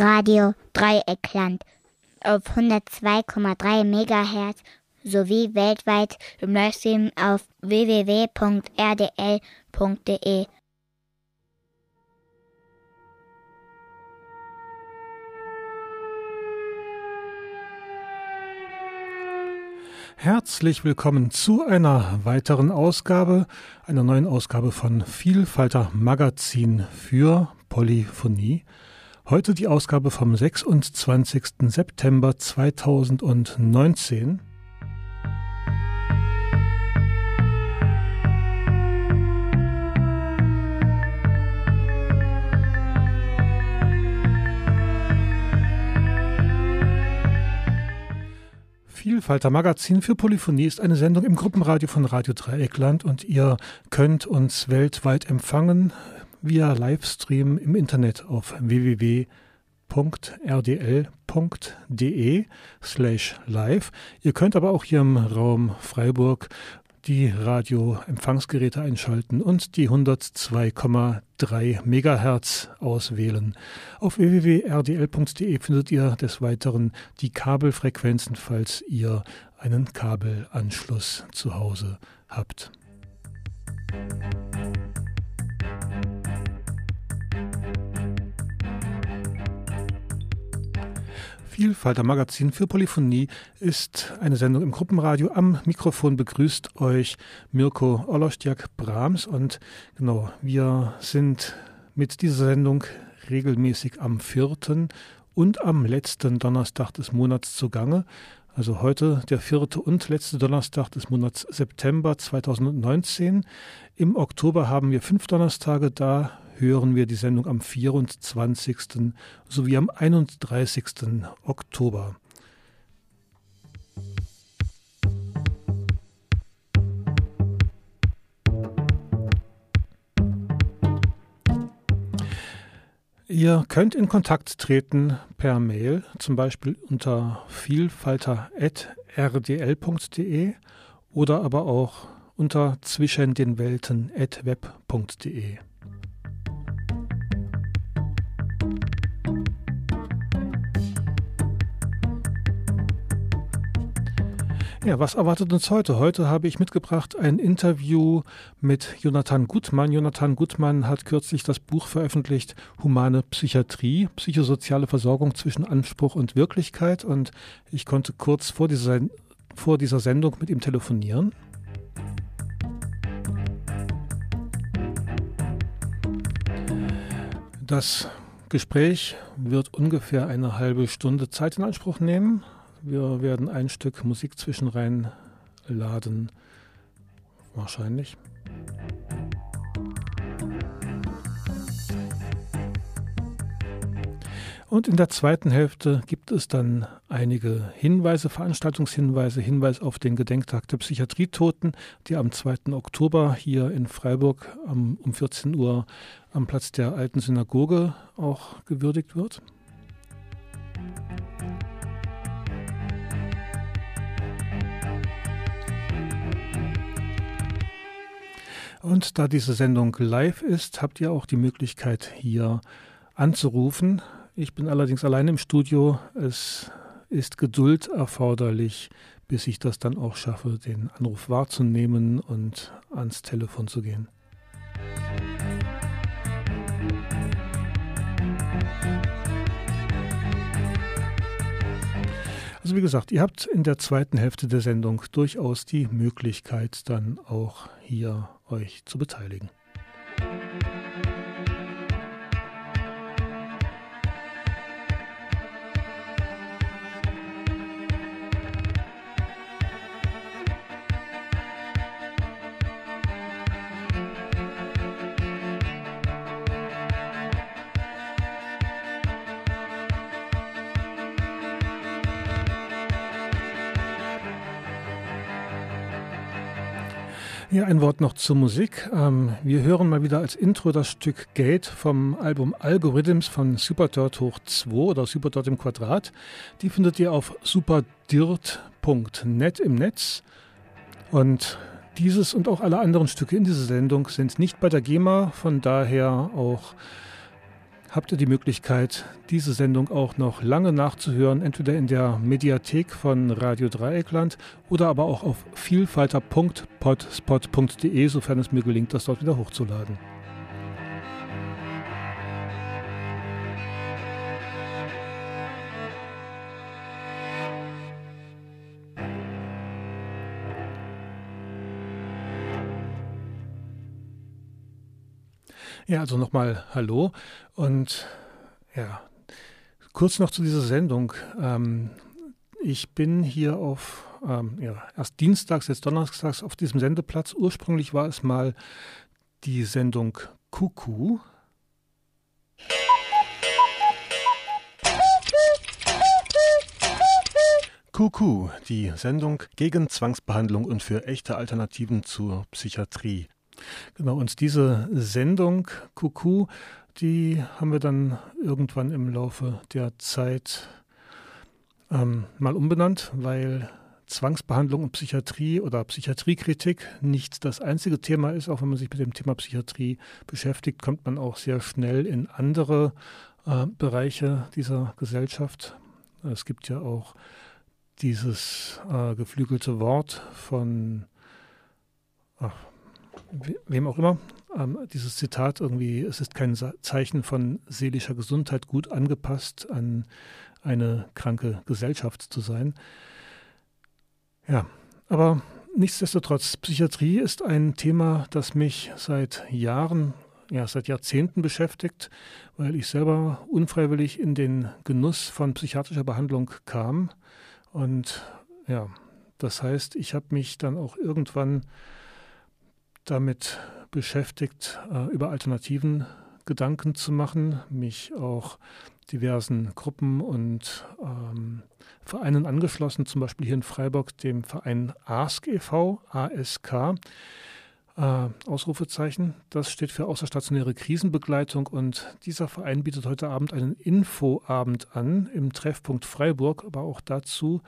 Radio Dreieckland auf 102,3 MHz sowie weltweit im Livestream auf www.rdl.de. Herzlich willkommen zu einer weiteren Ausgabe, einer neuen Ausgabe von Vielfalter Magazin für Polyphonie. Heute die Ausgabe vom 26. September 2019. Vielfalter Magazin für Polyphonie ist eine Sendung im Gruppenradio von Radio Dreieckland und ihr könnt uns weltweit empfangen via Livestream im Internet auf www.rdl.de slash live. Ihr könnt aber auch hier im Raum Freiburg die Radioempfangsgeräte einschalten und die 102,3 Megahertz auswählen. Auf www.rdl.de findet ihr des Weiteren die Kabelfrequenzen, falls ihr einen Kabelanschluss zu Hause habt. Vielfalter Magazin für Polyphonie ist eine Sendung im Gruppenradio. Am Mikrofon begrüßt euch Mirko Olostjak Brahms und genau, wir sind mit dieser Sendung regelmäßig am vierten und am letzten Donnerstag des Monats zugange. Also heute der vierte und letzte Donnerstag des Monats September 2019. Im Oktober haben wir fünf Donnerstage, da hören wir die Sendung am 24. sowie am 31. Oktober. Ihr könnt in Kontakt treten per Mail, zum Beispiel unter vielfalter.rdl.de oder aber auch unter zwischen den Welten.web.de. Ja, was erwartet uns heute? Heute habe ich mitgebracht ein Interview mit Jonathan Gutmann. Jonathan Gutmann hat kürzlich das Buch veröffentlicht Humane Psychiatrie, psychosoziale Versorgung zwischen Anspruch und Wirklichkeit. Und ich konnte kurz vor dieser, vor dieser Sendung mit ihm telefonieren. Das Gespräch wird ungefähr eine halbe Stunde Zeit in Anspruch nehmen. Wir werden ein Stück Musik zwischenrein laden. Wahrscheinlich. Und in der zweiten Hälfte gibt es dann einige Hinweise, Veranstaltungshinweise, Hinweis auf den Gedenktag der Psychiatrietoten, der am 2. Oktober hier in Freiburg um 14 Uhr am Platz der alten Synagoge auch gewürdigt wird. Und da diese Sendung live ist, habt ihr auch die Möglichkeit, hier anzurufen. Ich bin allerdings allein im Studio. Es ist Geduld erforderlich, bis ich das dann auch schaffe, den Anruf wahrzunehmen und ans Telefon zu gehen. Also wie gesagt, ihr habt in der zweiten Hälfte der Sendung durchaus die Möglichkeit, dann auch hier euch zu beteiligen. Hier ein Wort noch zur Musik. Ähm, wir hören mal wieder als Intro das Stück Gate vom Album Algorithms von Superdirt hoch 2 oder Superdirt im Quadrat. Die findet ihr auf superdirt.net im Netz. Und dieses und auch alle anderen Stücke in dieser Sendung sind nicht bei der GEMA, von daher auch habt ihr die Möglichkeit, diese Sendung auch noch lange nachzuhören, entweder in der Mediathek von Radio Dreieckland oder aber auch auf vielfalter.potspot.de, sofern es mir gelingt, das dort wieder hochzuladen. Ja, also nochmal Hallo und ja, kurz noch zu dieser Sendung. Ähm, ich bin hier auf, ähm, ja, erst dienstags, jetzt donnerstags auf diesem Sendeplatz. Ursprünglich war es mal die Sendung Kuku. Kuku, die Sendung gegen Zwangsbehandlung und für echte Alternativen zur Psychiatrie. Genau, und diese Sendung Kuku, die haben wir dann irgendwann im Laufe der Zeit ähm, mal umbenannt, weil Zwangsbehandlung und Psychiatrie oder Psychiatriekritik nicht das einzige Thema ist. Auch wenn man sich mit dem Thema Psychiatrie beschäftigt, kommt man auch sehr schnell in andere äh, Bereiche dieser Gesellschaft. Es gibt ja auch dieses äh, geflügelte Wort von, ach, wem auch immer, ähm, dieses Zitat irgendwie, es ist kein Zeichen von seelischer Gesundheit, gut angepasst an eine kranke Gesellschaft zu sein. Ja, aber nichtsdestotrotz, Psychiatrie ist ein Thema, das mich seit Jahren, ja, seit Jahrzehnten beschäftigt, weil ich selber unfreiwillig in den Genuss von psychiatrischer Behandlung kam. Und ja, das heißt, ich habe mich dann auch irgendwann damit beschäftigt, äh, über Alternativen Gedanken zu machen, mich auch diversen Gruppen und ähm, Vereinen angeschlossen, zum Beispiel hier in Freiburg dem Verein ASK e.V., ASK, äh, Ausrufezeichen. Das steht für außerstationäre Krisenbegleitung und dieser Verein bietet heute Abend einen Infoabend an im Treffpunkt Freiburg, aber auch dazu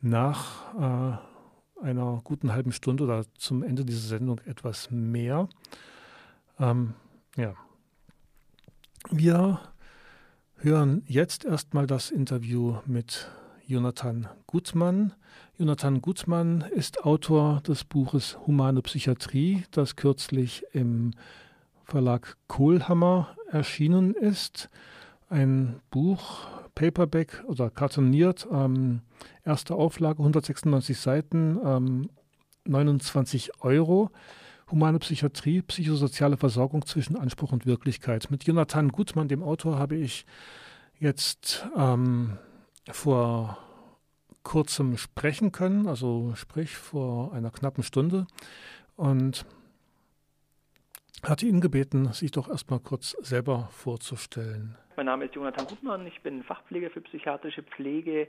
nach äh, einer guten halben Stunde oder zum Ende dieser Sendung etwas mehr. Ähm, ja. Wir hören jetzt erstmal das Interview mit Jonathan Gutmann. Jonathan Gutmann ist Autor des Buches Humane Psychiatrie, das kürzlich im Verlag Kohlhammer erschienen ist. Ein Buch, Paperback oder kartoniert, ähm, erste Auflage, 196 Seiten, ähm, 29 Euro. Humane Psychiatrie, psychosoziale Versorgung zwischen Anspruch und Wirklichkeit. Mit Jonathan Gutmann, dem Autor, habe ich jetzt ähm, vor kurzem sprechen können, also sprich vor einer knappen Stunde. Und hatte ihn gebeten, sich doch erstmal kurz selber vorzustellen. Mein Name ist Jonathan Gutmann, ich bin Fachpfleger für psychiatrische Pflege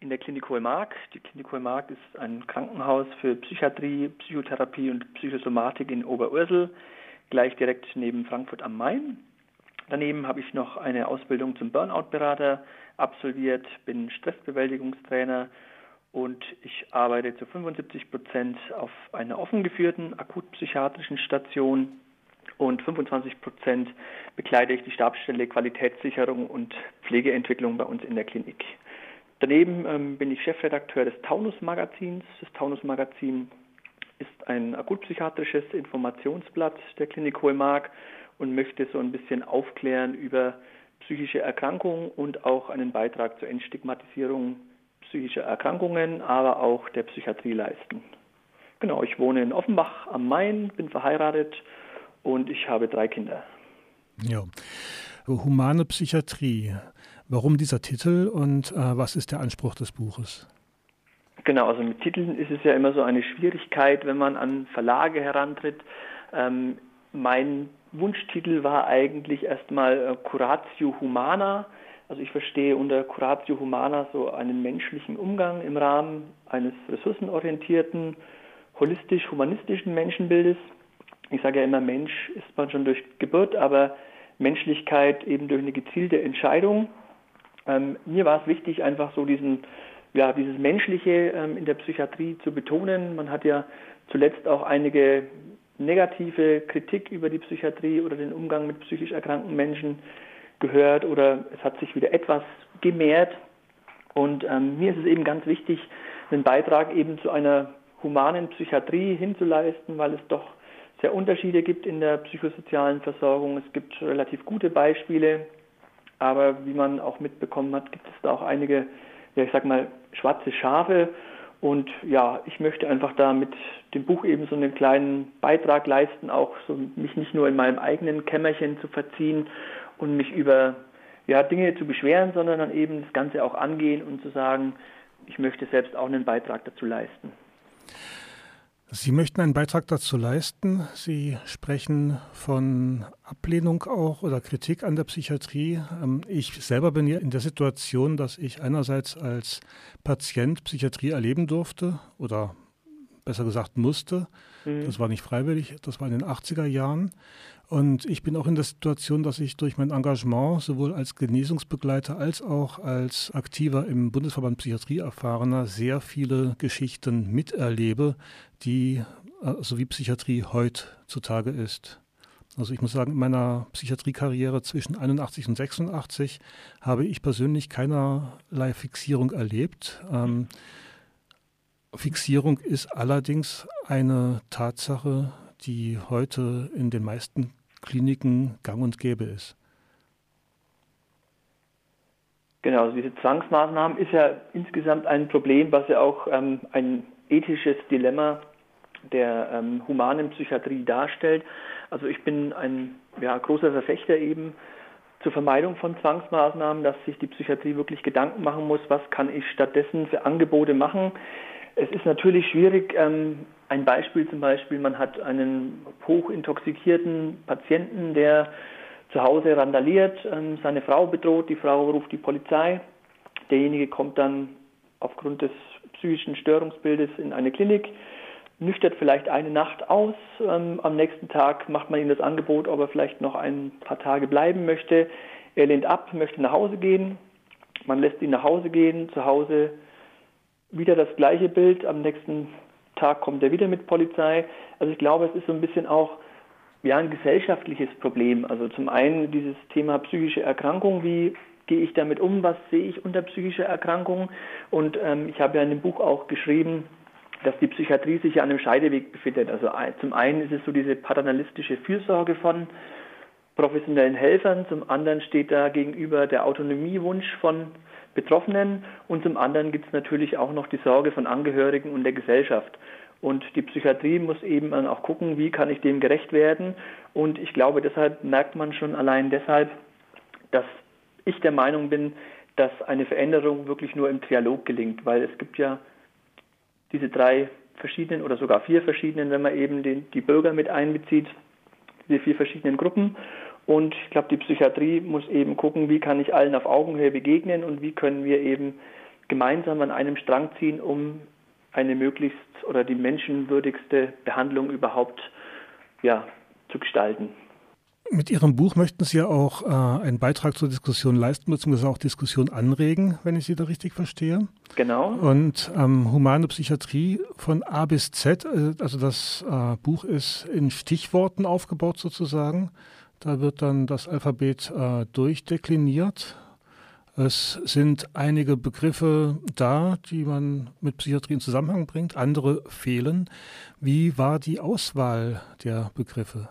in der Klinik Hohemark. Die Klinik Hohemark ist ein Krankenhaus für Psychiatrie, Psychotherapie und Psychosomatik in Oberursel, gleich direkt neben Frankfurt am Main. Daneben habe ich noch eine Ausbildung zum Burnout-Berater absolviert, bin Stressbewältigungstrainer und ich arbeite zu 75 Prozent auf einer offen geführten akutpsychiatrischen Station und 25 Prozent begleite ich die Stabsstelle Qualitätssicherung und Pflegeentwicklung bei uns in der Klinik. Daneben ähm, bin ich Chefredakteur des Taunus-Magazins. Das Taunus-Magazin ist ein akutpsychiatrisches Informationsblatt der Klinik Hohemark und möchte so ein bisschen aufklären über psychische Erkrankungen und auch einen Beitrag zur Entstigmatisierung psychischer Erkrankungen, aber auch der Psychiatrie leisten. Genau, ich wohne in Offenbach am Main, bin verheiratet und ich habe drei Kinder. Ja. Humane Psychiatrie. Warum dieser Titel und äh, was ist der Anspruch des Buches? Genau, also mit Titeln ist es ja immer so eine Schwierigkeit, wenn man an Verlage herantritt. Ähm, mein Wunschtitel war eigentlich erstmal äh, Curatio Humana. Also ich verstehe unter Curatio Humana so einen menschlichen Umgang im Rahmen eines ressourcenorientierten, holistisch-humanistischen Menschenbildes. Ich sage ja immer, Mensch ist man schon durch Geburt, aber Menschlichkeit eben durch eine gezielte Entscheidung. Ähm, mir war es wichtig, einfach so diesen, ja, dieses Menschliche ähm, in der Psychiatrie zu betonen. Man hat ja zuletzt auch einige negative Kritik über die Psychiatrie oder den Umgang mit psychisch erkrankten Menschen gehört oder es hat sich wieder etwas gemehrt. Und ähm, mir ist es eben ganz wichtig, einen Beitrag eben zu einer humanen Psychiatrie hinzuleisten, weil es doch sehr Unterschiede gibt in der psychosozialen Versorgung. Es gibt relativ gute Beispiele, aber wie man auch mitbekommen hat, gibt es da auch einige, ja ich sag mal, schwarze Schafe. Und ja, ich möchte einfach da mit dem Buch eben so einen kleinen Beitrag leisten, auch so mich nicht nur in meinem eigenen Kämmerchen zu verziehen und mich über ja, Dinge zu beschweren, sondern dann eben das Ganze auch angehen und zu sagen, ich möchte selbst auch einen Beitrag dazu leisten. Sie möchten einen Beitrag dazu leisten. Sie sprechen von Ablehnung auch oder Kritik an der Psychiatrie. Ähm, ich selber bin ja in der Situation, dass ich einerseits als Patient Psychiatrie erleben durfte oder besser gesagt musste. Mhm. Das war nicht freiwillig, das war in den 80er Jahren. Und ich bin auch in der Situation, dass ich durch mein Engagement sowohl als Genesungsbegleiter als auch als aktiver im Bundesverband Psychiatrie erfahrener sehr viele Geschichten miterlebe, die so wie Psychiatrie heutzutage ist. Also ich muss sagen, in meiner Psychiatriekarriere zwischen 81 und 86 habe ich persönlich keinerlei Fixierung erlebt. Ähm, Fixierung ist allerdings eine Tatsache, die heute in den meisten Kliniken gang und gäbe ist. Genau, also diese Zwangsmaßnahmen ist ja insgesamt ein Problem, was ja auch ähm, ein ethisches Dilemma der ähm, humanen Psychiatrie darstellt. Also ich bin ein ja, großer Verfechter eben zur Vermeidung von Zwangsmaßnahmen, dass sich die Psychiatrie wirklich Gedanken machen muss, was kann ich stattdessen für Angebote machen. Es ist natürlich schwierig, ähm, ein Beispiel zum Beispiel, man hat einen hochintoxikierten Patienten, der zu Hause randaliert, ähm, seine Frau bedroht, die Frau ruft die Polizei, derjenige kommt dann aufgrund des psychischen Störungsbildes in eine Klinik, nüchtert vielleicht eine Nacht aus, ähm, am nächsten Tag macht man ihm das Angebot, ob er vielleicht noch ein paar Tage bleiben möchte, er lehnt ab, möchte nach Hause gehen, man lässt ihn nach Hause gehen, zu Hause wieder das gleiche Bild, am nächsten Tag kommt er wieder mit Polizei. Also ich glaube, es ist so ein bisschen auch ja, ein gesellschaftliches Problem. Also zum einen dieses Thema psychische Erkrankung, wie gehe ich damit um, was sehe ich unter psychischer Erkrankung. Und ähm, ich habe ja in dem Buch auch geschrieben, dass die Psychiatrie sich an einem Scheideweg befindet. Also zum einen ist es so diese paternalistische Fürsorge von professionellen Helfern, zum anderen steht da gegenüber der Autonomiewunsch von Betroffenen und zum anderen gibt es natürlich auch noch die Sorge von Angehörigen und der Gesellschaft. Und die Psychiatrie muss eben dann auch gucken, wie kann ich dem gerecht werden. Und ich glaube, deshalb merkt man schon allein deshalb, dass ich der Meinung bin, dass eine Veränderung wirklich nur im Trialog gelingt, weil es gibt ja diese drei verschiedenen oder sogar vier verschiedenen, wenn man eben den, die Bürger mit einbezieht, diese vier verschiedenen Gruppen. Und ich glaube, die Psychiatrie muss eben gucken, wie kann ich allen auf Augenhöhe begegnen und wie können wir eben gemeinsam an einem Strang ziehen, um eine möglichst oder die menschenwürdigste Behandlung überhaupt ja, zu gestalten. Mit Ihrem Buch möchten Sie ja auch äh, einen Beitrag zur Diskussion leisten, beziehungsweise auch Diskussion anregen, wenn ich Sie da richtig verstehe. Genau. Und ähm, humane Psychiatrie von A bis Z, äh, also das äh, Buch ist in Stichworten aufgebaut sozusagen. Da wird dann das Alphabet äh, durchdekliniert. Es sind einige Begriffe da, die man mit Psychiatrie in Zusammenhang bringt, andere fehlen. Wie war die Auswahl der Begriffe?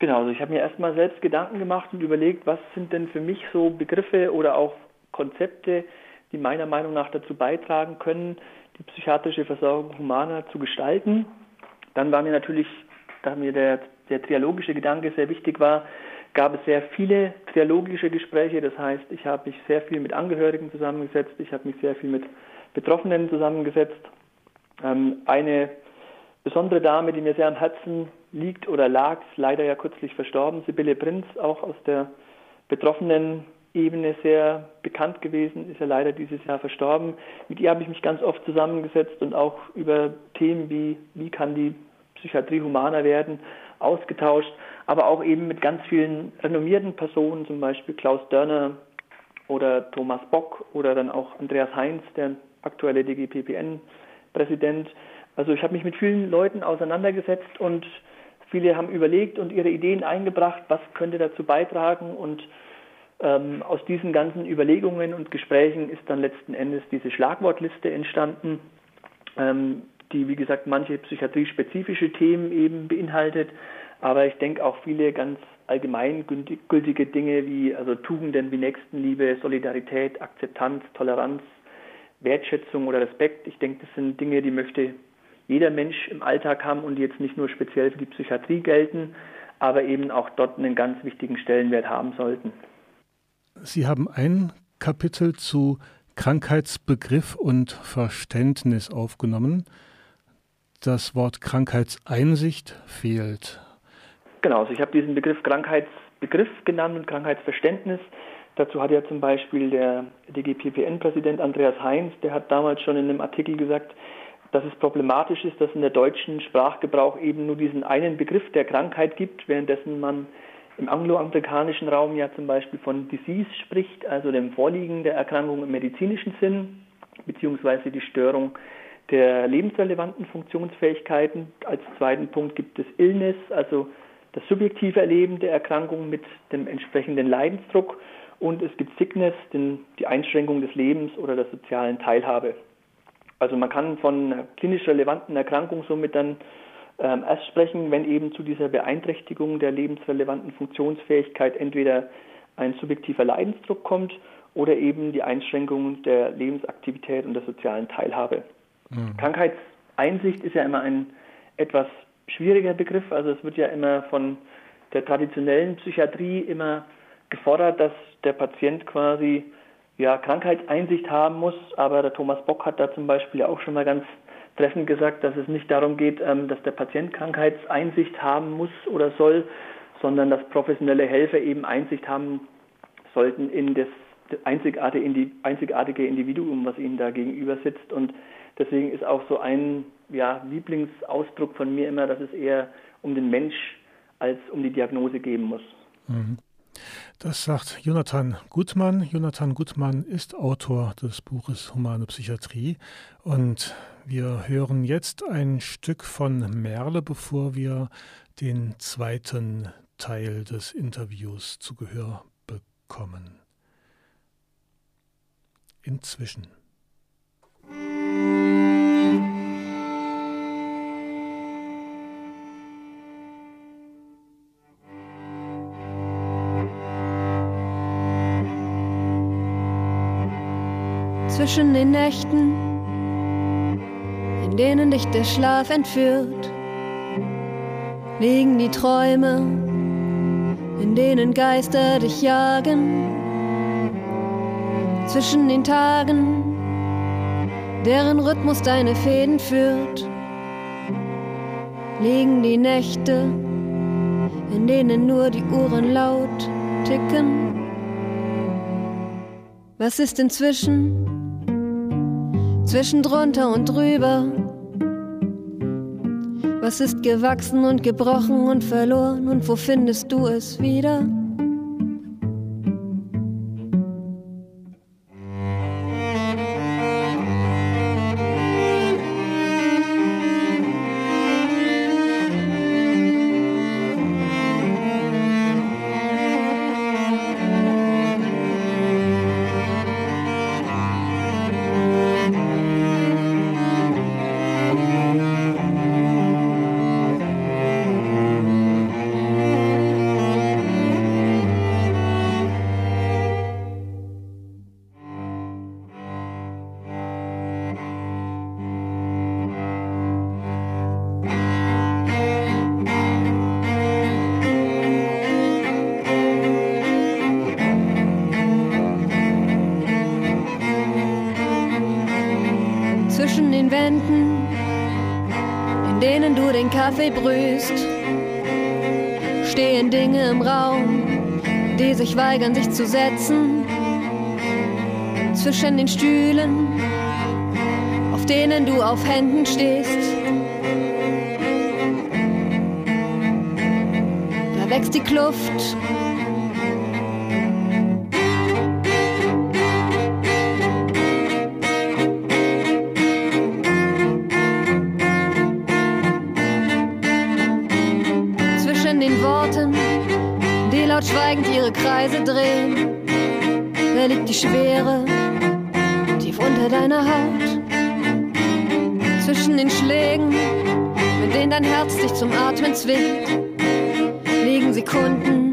Genau, also ich habe mir erstmal selbst Gedanken gemacht und überlegt, was sind denn für mich so Begriffe oder auch Konzepte, die meiner Meinung nach dazu beitragen können, die psychiatrische Versorgung humaner zu gestalten. Dann war mir natürlich, da mir der der trialogische Gedanke sehr wichtig war, gab es sehr viele trialogische Gespräche. Das heißt, ich habe mich sehr viel mit Angehörigen zusammengesetzt, ich habe mich sehr viel mit Betroffenen zusammengesetzt. Ähm, eine besondere Dame, die mir sehr am Herzen liegt oder lag, leider ja kürzlich verstorben, Sibylle Prinz, auch aus der betroffenen Ebene sehr bekannt gewesen, ist ja leider dieses Jahr verstorben. Mit ihr habe ich mich ganz oft zusammengesetzt und auch über Themen wie, wie kann die Psychiatrie humaner werden, ausgetauscht, aber auch eben mit ganz vielen renommierten Personen, zum Beispiel Klaus Dörner oder Thomas Bock oder dann auch Andreas Heinz, der aktuelle DGPPN-Präsident. Also ich habe mich mit vielen Leuten auseinandergesetzt und viele haben überlegt und ihre Ideen eingebracht, was könnte dazu beitragen und Ähm, aus diesen ganzen Überlegungen und Gesprächen ist dann letzten Endes diese Schlagwortliste entstanden, ähm, die, wie gesagt, manche psychiatriespezifische Themen eben beinhaltet, aber ich denke auch viele ganz allgemeingültige Dinge wie also Tugenden wie Nächstenliebe, Solidarität, Akzeptanz, Toleranz, Wertschätzung oder Respekt. Ich denke, das sind Dinge, die möchte jeder Mensch im Alltag haben und die jetzt nicht nur speziell für die Psychiatrie gelten, aber eben auch dort einen ganz wichtigen Stellenwert haben sollten. Sie haben ein Kapitel zu Krankheitsbegriff und Verständnis aufgenommen. Das Wort Krankheitseinsicht fehlt. Genau, also ich habe diesen Begriff Krankheitsbegriff genannt und Krankheitsverständnis. Dazu hat ja zum Beispiel der DGPPN-Präsident Andreas Heinz, der hat damals schon in einem Artikel gesagt, dass es problematisch ist, dass in der deutschen Sprachgebrauch eben nur diesen einen Begriff der Krankheit gibt, währenddessen man im angloamerikanischen Raum ja zum Beispiel von Disease spricht, also dem Vorliegen der Erkrankung im medizinischen Sinn, beziehungsweise die Störung der lebensrelevanten Funktionsfähigkeiten. Als zweiten Punkt gibt es Illness, also das subjektive Erleben der Erkrankung mit dem entsprechenden Leidensdruck und es gibt Sickness, den, die Einschränkung des Lebens oder der sozialen Teilhabe. Also man kann von einer klinisch relevanten Erkrankung somit dann ähm, erst sprechen, wenn eben zu dieser Beeinträchtigung der lebensrelevanten Funktionsfähigkeit entweder ein subjektiver Leidensdruck kommt oder eben die Einschränkung der Lebensaktivität und der sozialen Teilhabe. Mhm. Krankheitseinsicht ist ja immer ein etwas schwieriger Begriff. Also es wird ja immer von der traditionellen Psychiatrie immer gefordert, dass der Patient quasi ja, Krankheitseinsicht haben muss. Aber der Thomas Bock hat da zum Beispiel auch schon mal ganz treffend gesagt, dass es nicht darum geht, ähm, dass der Patient Krankheitseinsicht haben muss oder soll, sondern dass professionelle Helfer eben Einsicht haben sollten in das einzigartige Individuum, was ihnen da gegenüber sitzt. Und deswegen ist auch so ein ja, Lieblingsausdruck von mir immer, dass es eher um den Mensch als um die Diagnose geben muss. Mhm. Das sagt Jonathan Gutmann. Jonathan Gutmann ist Autor des Buches Humane Psychiatrie. Und wir hören jetzt ein Stück von Merle, bevor wir den zweiten Teil des Interviews zu Gehör bekommen. Inzwischen. Zwischen den Nächten, in denen dich der Schlaf entführt, liegen die Träume, in denen Geister dich jagen. Zwischen den Tagen, deren Rhythmus deine Fäden führt, liegen die Nächte, in denen nur die Uhren laut ticken. Was ist inzwischen? Zwischen drunter und drüber. Was ist gewachsen und gebrochen und verloren und wo findest du es wieder? Sich weigern, sich zu setzen. Zwischen den Stühlen, auf denen du auf Händen stehst. Da wächst die Kluft Atmen zwingt, liegen Sekunden.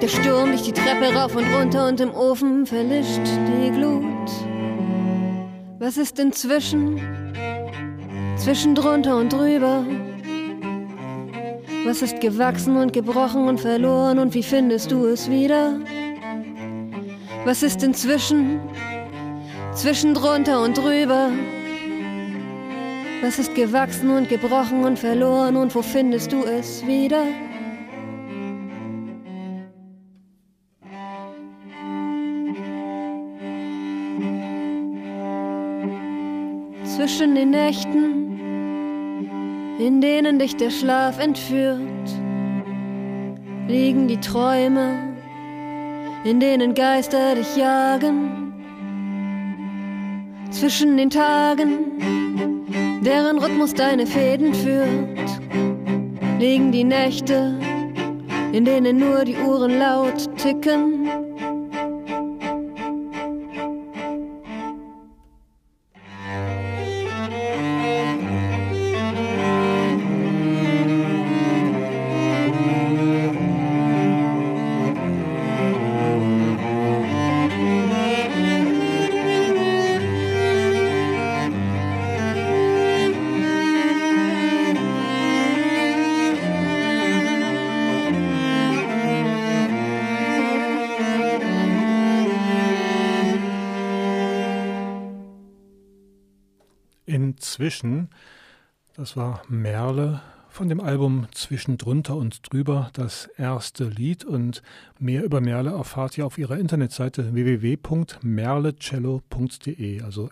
Der Sturm dich die Treppe rauf und runter und im Ofen verlischt. die. Was ist denn zwischen, zwischen drunter und drüber? Was ist gewachsen und gebrochen und verloren und wie findest du es wieder? Was ist inzwischen, zwischen drunter und drüber? Was ist gewachsen und gebrochen und verloren und wo findest du es wieder? Zwischen den Nächten, in denen dich der Schlaf entführt, liegen die Träume, in denen Geister dich jagen. Zwischen den Tagen, deren Rhythmus deine Fäden führt, liegen die Nächte, in denen nur die Uhren laut ticken. Zwischen. Das war Merle von dem Album Zwischen drunter und drüber, das erste Lied. Und mehr über Merle erfahrt ihr auf ihrer Internetseite www.merlecello.de, also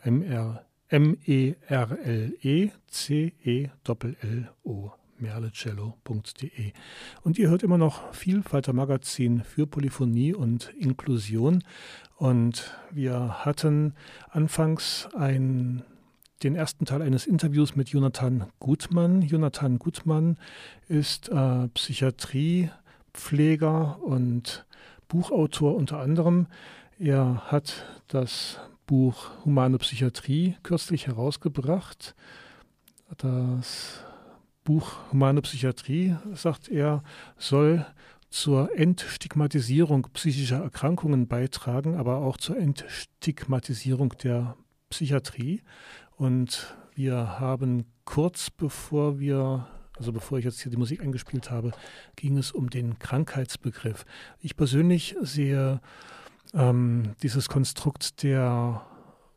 M-E-R-L-E-C-E-L-L-O merlecello.de. Und ihr hört immer noch Vielfalter Magazin für Polyphonie und Inklusion. Und wir hatten anfangs ein den ersten Teil eines Interviews mit Jonathan Gutmann. Jonathan Gutmann ist äh, Psychiatriepfleger und Buchautor unter anderem. Er hat das Buch Humane Psychiatrie kürzlich herausgebracht. Das Buch Humane Psychiatrie, sagt er, soll zur Entstigmatisierung psychischer Erkrankungen beitragen, aber auch zur Entstigmatisierung der Psychiatrie. Und wir haben kurz bevor wir, also bevor ich jetzt hier die Musik eingespielt habe, ging es um den Krankheitsbegriff. Ich persönlich sehe ähm, dieses Konstrukt der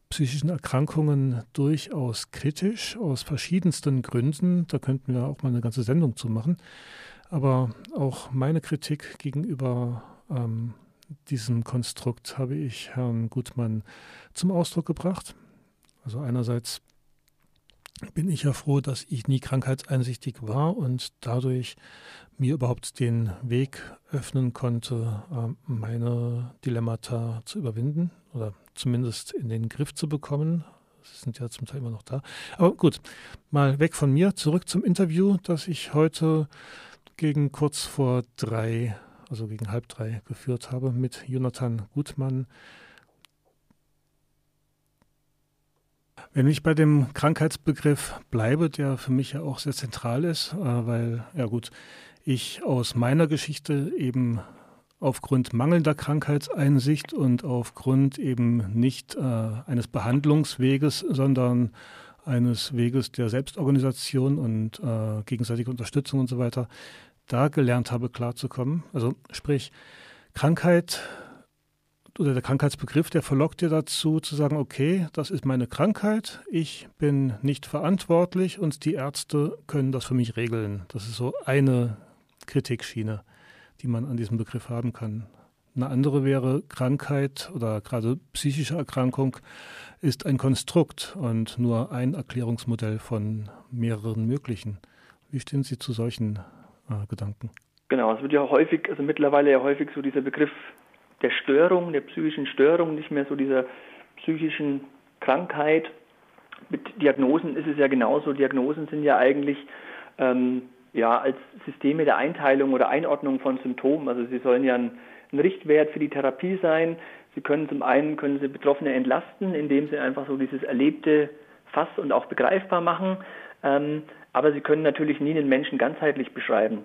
psychischen Erkrankungen durchaus kritisch, aus verschiedensten Gründen. Da könnten wir auch mal eine ganze Sendung zu machen. Aber auch meine Kritik gegenüber ähm, diesem Konstrukt habe ich Herrn Gutmann zum Ausdruck gebracht. Also einerseits bin ich ja froh, dass ich nie krankheitseinsichtig war und dadurch mir überhaupt den Weg öffnen konnte, ähm, meine Dilemmata zu überwinden oder zumindest in den Griff zu bekommen. Sie sind ja zum Teil immer noch da. Aber gut, mal weg von mir, zurück zum Interview, das ich heute gegen kurz vor drei, also gegen halb drei geführt habe mit Jonathan Gutmann, Wenn ich bei dem Krankheitsbegriff bleibe, der für mich ja auch sehr zentral ist, äh, weil, ja gut, ich aus meiner Geschichte eben aufgrund mangelnder Krankheitseinsicht und aufgrund eben nicht äh, eines Behandlungsweges, sondern eines Weges der Selbstorganisation und äh, gegenseitiger Unterstützung und so weiter, da gelernt habe, klarzukommen. Also sprich, Krankheit oder der Krankheitsbegriff, der verlockt dir dazu zu sagen, okay, das ist meine Krankheit, ich bin nicht verantwortlich und die Ärzte können das für mich regeln. Das ist so eine Kritikschiene, die man an diesem Begriff haben kann. Eine andere wäre Krankheit oder gerade psychische Erkrankung ist ein Konstrukt und nur ein Erklärungsmodell von mehreren möglichen. Wie stehen Sie zu solchen äh, Gedanken? Genau, es wird ja häufig, also mittlerweile ja häufig so dieser Begriff der Störung, der psychischen Störung, nicht mehr so dieser psychischen Krankheit. Mit Diagnosen ist es ja genauso. Diagnosen sind ja eigentlich ähm, ja als Systeme der Einteilung oder Einordnung von Symptomen. Also sie sollen ja ein, ein Richtwert für die Therapie sein. Sie können zum einen können sie Betroffene entlasten, indem sie einfach so dieses Erlebte fass und auch begreifbar machen. Ähm, aber sie können natürlich nie einen Menschen ganzheitlich beschreiben.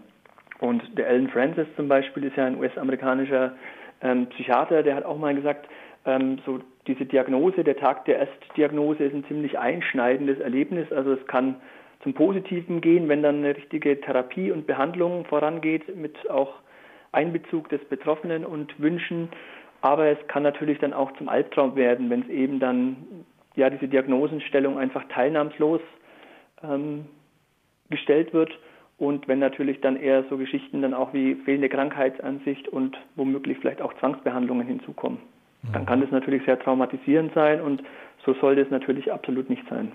Und der Alan Francis zum Beispiel ist ja ein US-amerikanischer ähm, Psychiater, der hat auch mal gesagt, ähm, so diese Diagnose, der Tag der Erstdiagnose ist ein ziemlich einschneidendes Erlebnis. Also es kann zum Positiven gehen, wenn dann eine richtige Therapie und Behandlung vorangeht mit auch Einbezug des Betroffenen und Wünschen. Aber es kann natürlich dann auch zum Albtraum werden, wenn es eben dann ja diese Diagnosenstellung einfach teilnahmslos ähm, gestellt wird und wenn natürlich dann eher so Geschichten dann auch wie fehlende Krankheitsansicht und womöglich vielleicht auch Zwangsbehandlungen hinzukommen. Dann kann das natürlich sehr traumatisierend sein und so sollte es natürlich absolut nicht sein.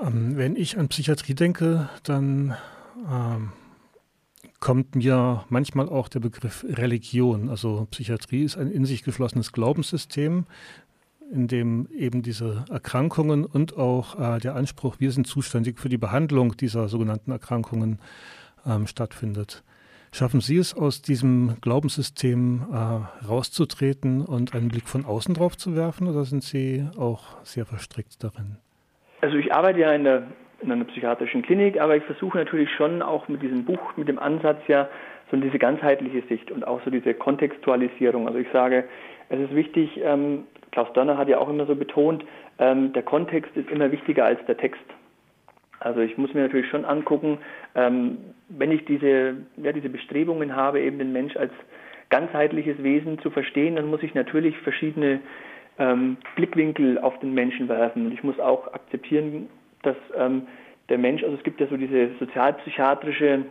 Ähm, wenn ich an Psychiatrie denke, dann ähm, kommt mir manchmal auch der Begriff Religion. Also Psychiatrie ist ein in sich geschlossenes Glaubenssystem, in dem eben diese Erkrankungen und auch äh, der Anspruch, wir sind zuständig für die Behandlung dieser sogenannten Erkrankungen ähm, stattfindet. Schaffen Sie es, aus diesem Glaubenssystem äh, rauszutreten und einen Blick von außen drauf zu werfen, oder sind Sie auch sehr verstrickt darin? Also ich arbeite ja in, der, in einer psychiatrischen Klinik, aber ich versuche natürlich schon auch mit diesem Buch, mit dem Ansatz ja, so diese ganzheitliche Sicht und auch so diese Kontextualisierung. Also ich sage, es ist wichtig, ähm, Klaus Dörner hat ja auch immer so betont, ähm, der Kontext ist immer wichtiger als der Text. Also ich muss mir natürlich schon angucken, ähm, wenn ich diese, ja, diese Bestrebungen habe, eben den Mensch als ganzheitliches Wesen zu verstehen, dann muss ich natürlich verschiedene ähm, Blickwinkel auf den Menschen werfen. Und ich muss auch akzeptieren, dass ähm, der Mensch, also es gibt ja so diese sozialpsychiatrische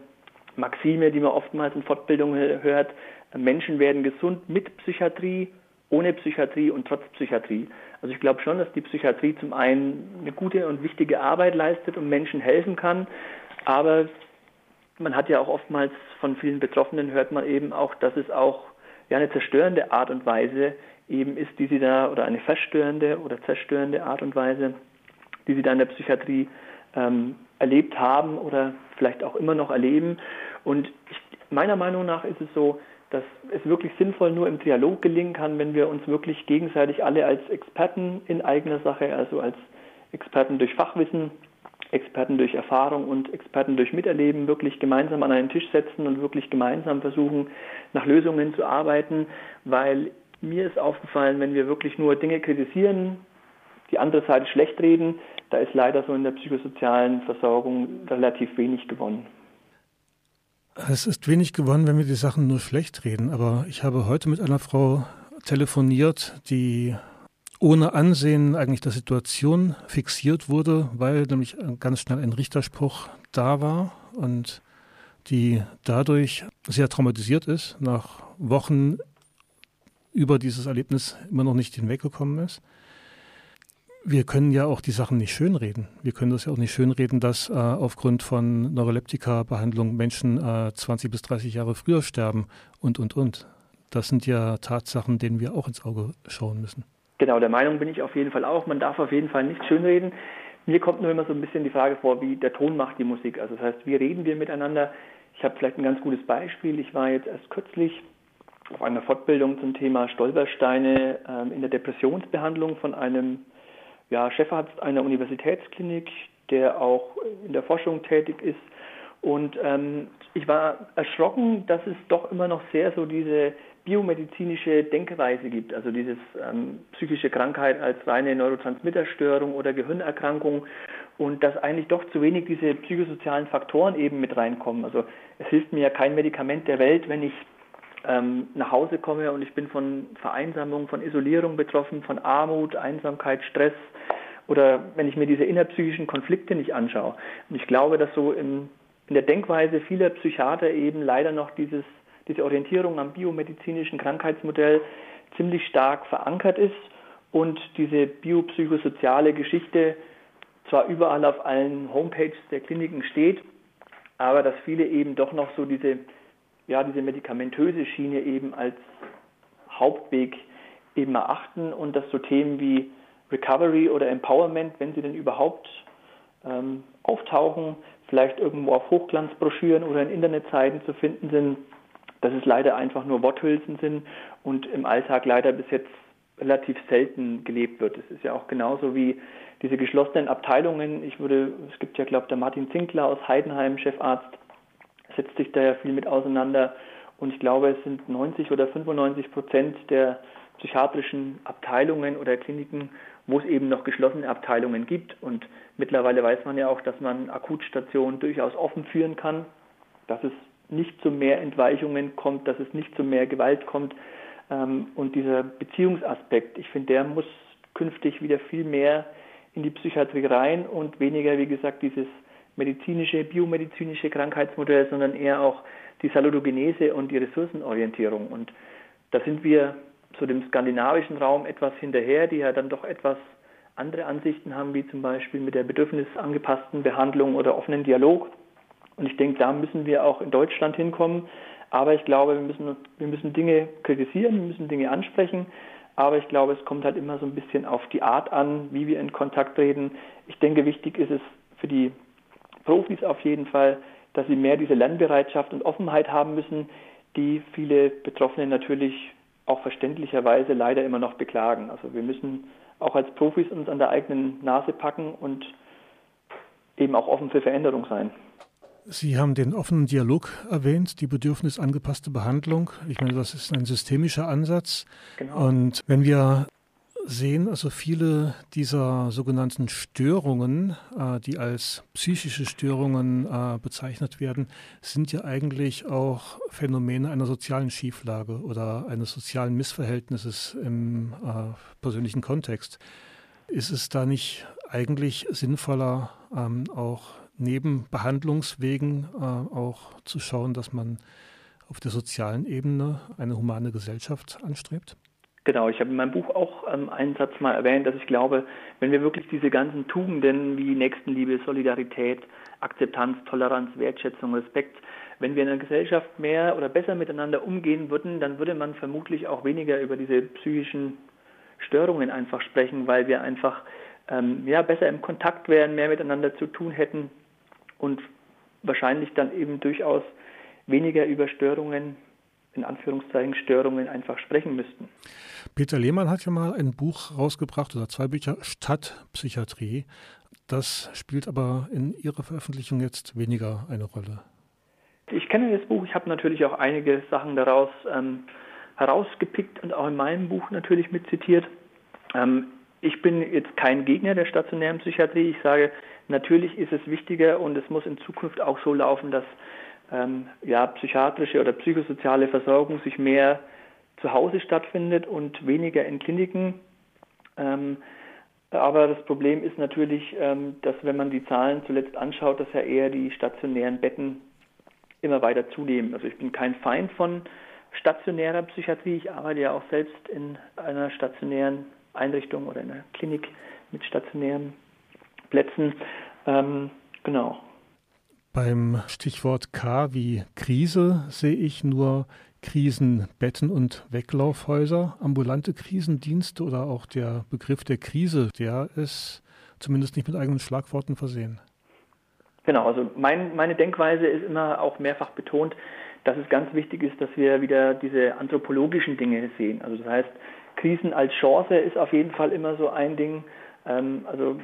Maxime, die man oftmals in Fortbildungen hört, Menschen werden gesund mit Psychiatrie ohne Psychiatrie und trotz Psychiatrie. Also ich glaube schon, dass die Psychiatrie zum einen eine gute und wichtige Arbeit leistet und Menschen helfen kann, aber man hat ja auch oftmals von vielen Betroffenen hört man eben auch, dass es auch ja eine zerstörende Art und Weise eben ist, die sie da oder eine verstörende oder zerstörende Art und Weise, die sie da in der Psychiatrie ähm, erlebt haben oder vielleicht auch immer noch erleben. Und ich, meiner Meinung nach ist es so, dass es wirklich sinnvoll nur im Dialog gelingen kann, wenn wir uns wirklich gegenseitig alle als Experten in eigener Sache, also als Experten durch Fachwissen, Experten durch Erfahrung und Experten durch Miterleben wirklich gemeinsam an einen Tisch setzen und wirklich gemeinsam versuchen, nach Lösungen zu arbeiten, weil mir ist aufgefallen, wenn wir wirklich nur Dinge kritisieren, die andere Seite schlecht reden, da ist leider so in der psychosozialen Versorgung relativ wenig gewonnen. Es ist wenig gewonnen, wenn wir die Sachen nur schlecht reden. Aber ich habe heute mit einer Frau telefoniert, die ohne Ansehen eigentlich der Situation fixiert wurde, weil nämlich ganz schnell ein Richterspruch da war und die dadurch sehr traumatisiert ist, nach Wochen über dieses Erlebnis immer noch nicht hinweggekommen ist wir können ja auch die Sachen nicht schönreden. Wir können das ja auch nicht schönreden, dass äh, aufgrund von Neuroleptika-Behandlung Menschen äh, 20 bis 30 Jahre früher sterben und, und, und. Das sind ja Tatsachen, denen wir auch ins Auge schauen müssen. Genau, der Meinung bin ich auf jeden Fall auch. Man darf auf jeden Fall nicht schönreden. Mir kommt nur immer so ein bisschen die Frage vor, wie der Ton macht die Musik. Also das heißt, wie reden wir miteinander? Ich habe vielleicht ein ganz gutes Beispiel. Ich war jetzt erst kürzlich auf einer Fortbildung zum Thema Stolpersteine ähm, in der Depressionsbehandlung von einem ja, Chefarzt einer Universitätsklinik, der auch in der Forschung tätig ist. Und ähm, ich war erschrocken, dass es doch immer noch sehr so diese biomedizinische Denkweise gibt, also dieses ähm, psychische Krankheit als reine Neurotransmitterstörung oder Gehirnerkrankung und dass eigentlich doch zu wenig diese psychosozialen Faktoren eben mit reinkommen. Also es hilft mir ja kein Medikament der Welt, wenn ich ähm, nach Hause komme und ich bin von Vereinsamung, von Isolierung betroffen, von Armut, Einsamkeit, Stress oder wenn ich mir diese innerpsychischen Konflikte nicht anschaue. Und ich glaube, dass so in, in der Denkweise vieler Psychiater eben leider noch dieses, diese Orientierung am biomedizinischen Krankheitsmodell ziemlich stark verankert ist und diese biopsychosoziale Geschichte zwar überall auf allen Homepages der Kliniken steht, aber dass viele eben doch noch so diese, ja, diese medikamentöse Schiene eben als Hauptweg eben erachten und dass so Themen wie Recovery oder Empowerment, wenn sie denn überhaupt ähm, auftauchen, vielleicht irgendwo auf Hochglanzbroschüren oder in Internetseiten zu finden sind, dass es leider einfach nur Worthülsen sind und im Alltag leider bis jetzt relativ selten gelebt wird. Es ist ja auch genauso wie diese geschlossenen Abteilungen. Ich würde, es gibt ja, glaube ich, der Martin Zinkler aus Heidenheim, Chefarzt, setzt sich da ja viel mit auseinander. Und ich glaube, es sind 90 oder 95 Prozent der psychiatrischen Abteilungen oder Kliniken, wo es eben noch geschlossene Abteilungen gibt. Und mittlerweile weiß man ja auch, dass man Akutstationen durchaus offen führen kann, dass es nicht zu mehr Entweichungen kommt, dass es nicht zu mehr Gewalt kommt. Ähm, und dieser Beziehungsaspekt, ich finde, der muss künftig wieder viel mehr in die Psychiatrie rein und weniger, wie gesagt, dieses medizinische, biomedizinische Krankheitsmodell, sondern eher auch die Saludogenese und die Ressourcenorientierung. Und da sind wir so dem skandinavischen Raum etwas hinterher, die ja dann doch etwas andere Ansichten haben, wie zum Beispiel mit der bedürfnisangepassten Behandlung oder offenen Dialog. Und ich denke, da müssen wir auch in Deutschland hinkommen. Aber ich glaube, wir müssen, wir müssen Dinge kritisieren, wir müssen Dinge ansprechen. Aber ich glaube, es kommt halt immer so ein bisschen auf die Art an, wie wir in Kontakt reden. Ich denke, wichtig ist es für die Profis auf jeden Fall, dass sie mehr diese Lernbereitschaft und Offenheit haben müssen, die viele Betroffene natürlich auch verständlicherweise leider immer noch beklagen. Also wir müssen auch als Profis uns an der eigenen Nase packen und eben auch offen für Veränderung sein. Sie haben den offenen Dialog erwähnt, die bedürfnisangepasste Behandlung. Ich meine, das ist ein systemischer Ansatz. Genau. Und wenn wir sehen, also viele dieser sogenannten Störungen, äh, die als psychische Störungen äh, bezeichnet werden, sind ja eigentlich auch Phänomene einer sozialen Schieflage oder eines sozialen Missverhältnisses im äh, persönlichen Kontext. Ist es da nicht eigentlich sinnvoller, ähm, auch neben Behandlungswegen auch zu schauen, dass man auf der sozialen Ebene eine humane Gesellschaft anstrebt? Genau, ich habe in meinem Buch auch ähm, einen Satz mal erwähnt, dass ich glaube, wenn wir wirklich diese ganzen Tugenden wie Nächstenliebe, Solidarität, Akzeptanz, Toleranz, Wertschätzung, Respekt, wenn wir in einer Gesellschaft mehr oder besser miteinander umgehen würden, dann würde man vermutlich auch weniger über diese psychischen Störungen einfach sprechen, weil wir einfach ähm, ja, besser im Kontakt wären, mehr miteinander zu tun hätten und wahrscheinlich dann eben durchaus weniger über Störungen, in Anführungszeichen Störungen, einfach sprechen müssten. Peter Lehmann hat ja mal ein Buch rausgebracht oder zwei Bücher, Stadtpsychiatrie. Das spielt aber in Ihrer Veröffentlichung jetzt weniger eine Rolle. Ich kenne das Buch, ich habe natürlich auch einige Sachen daraus ähm, herausgepickt und auch in meinem Buch natürlich mitzitiert. Ähm, ich bin jetzt kein Gegner der stationären Psychiatrie. Ich sage, natürlich ist es wichtiger und es muss in Zukunft auch so laufen, dass ähm, ja, psychiatrische oder psychosoziale Versorgung sich mehr zu Hause stattfindet und weniger in Kliniken. Ähm, aber das Problem ist natürlich, ähm, dass wenn man die Zahlen zuletzt anschaut, dass ja eher die stationären Betten immer weiter zunehmen. Also ich bin kein Feind von stationärer Psychiatrie. Ich arbeite ja auch selbst in einer stationären Einrichtung oder in einer Klinik mit stationären Plätzen. Ähm, genau. Beim Stichwort K wie Krise sehe ich nur Krisenbetten und Weglaufhäuser, ambulante Krisendienste oder auch der Begriff der Krise, der ist zumindest nicht mit eigenen Schlagworten versehen. Genau, also mein, meine Denkweise ist immer auch mehrfach betont, dass es ganz wichtig ist, dass wir wieder diese anthropologischen Dinge sehen. Also das heißt, Krisen als Chance ist auf jeden Fall immer so ein Ding. Ähm, also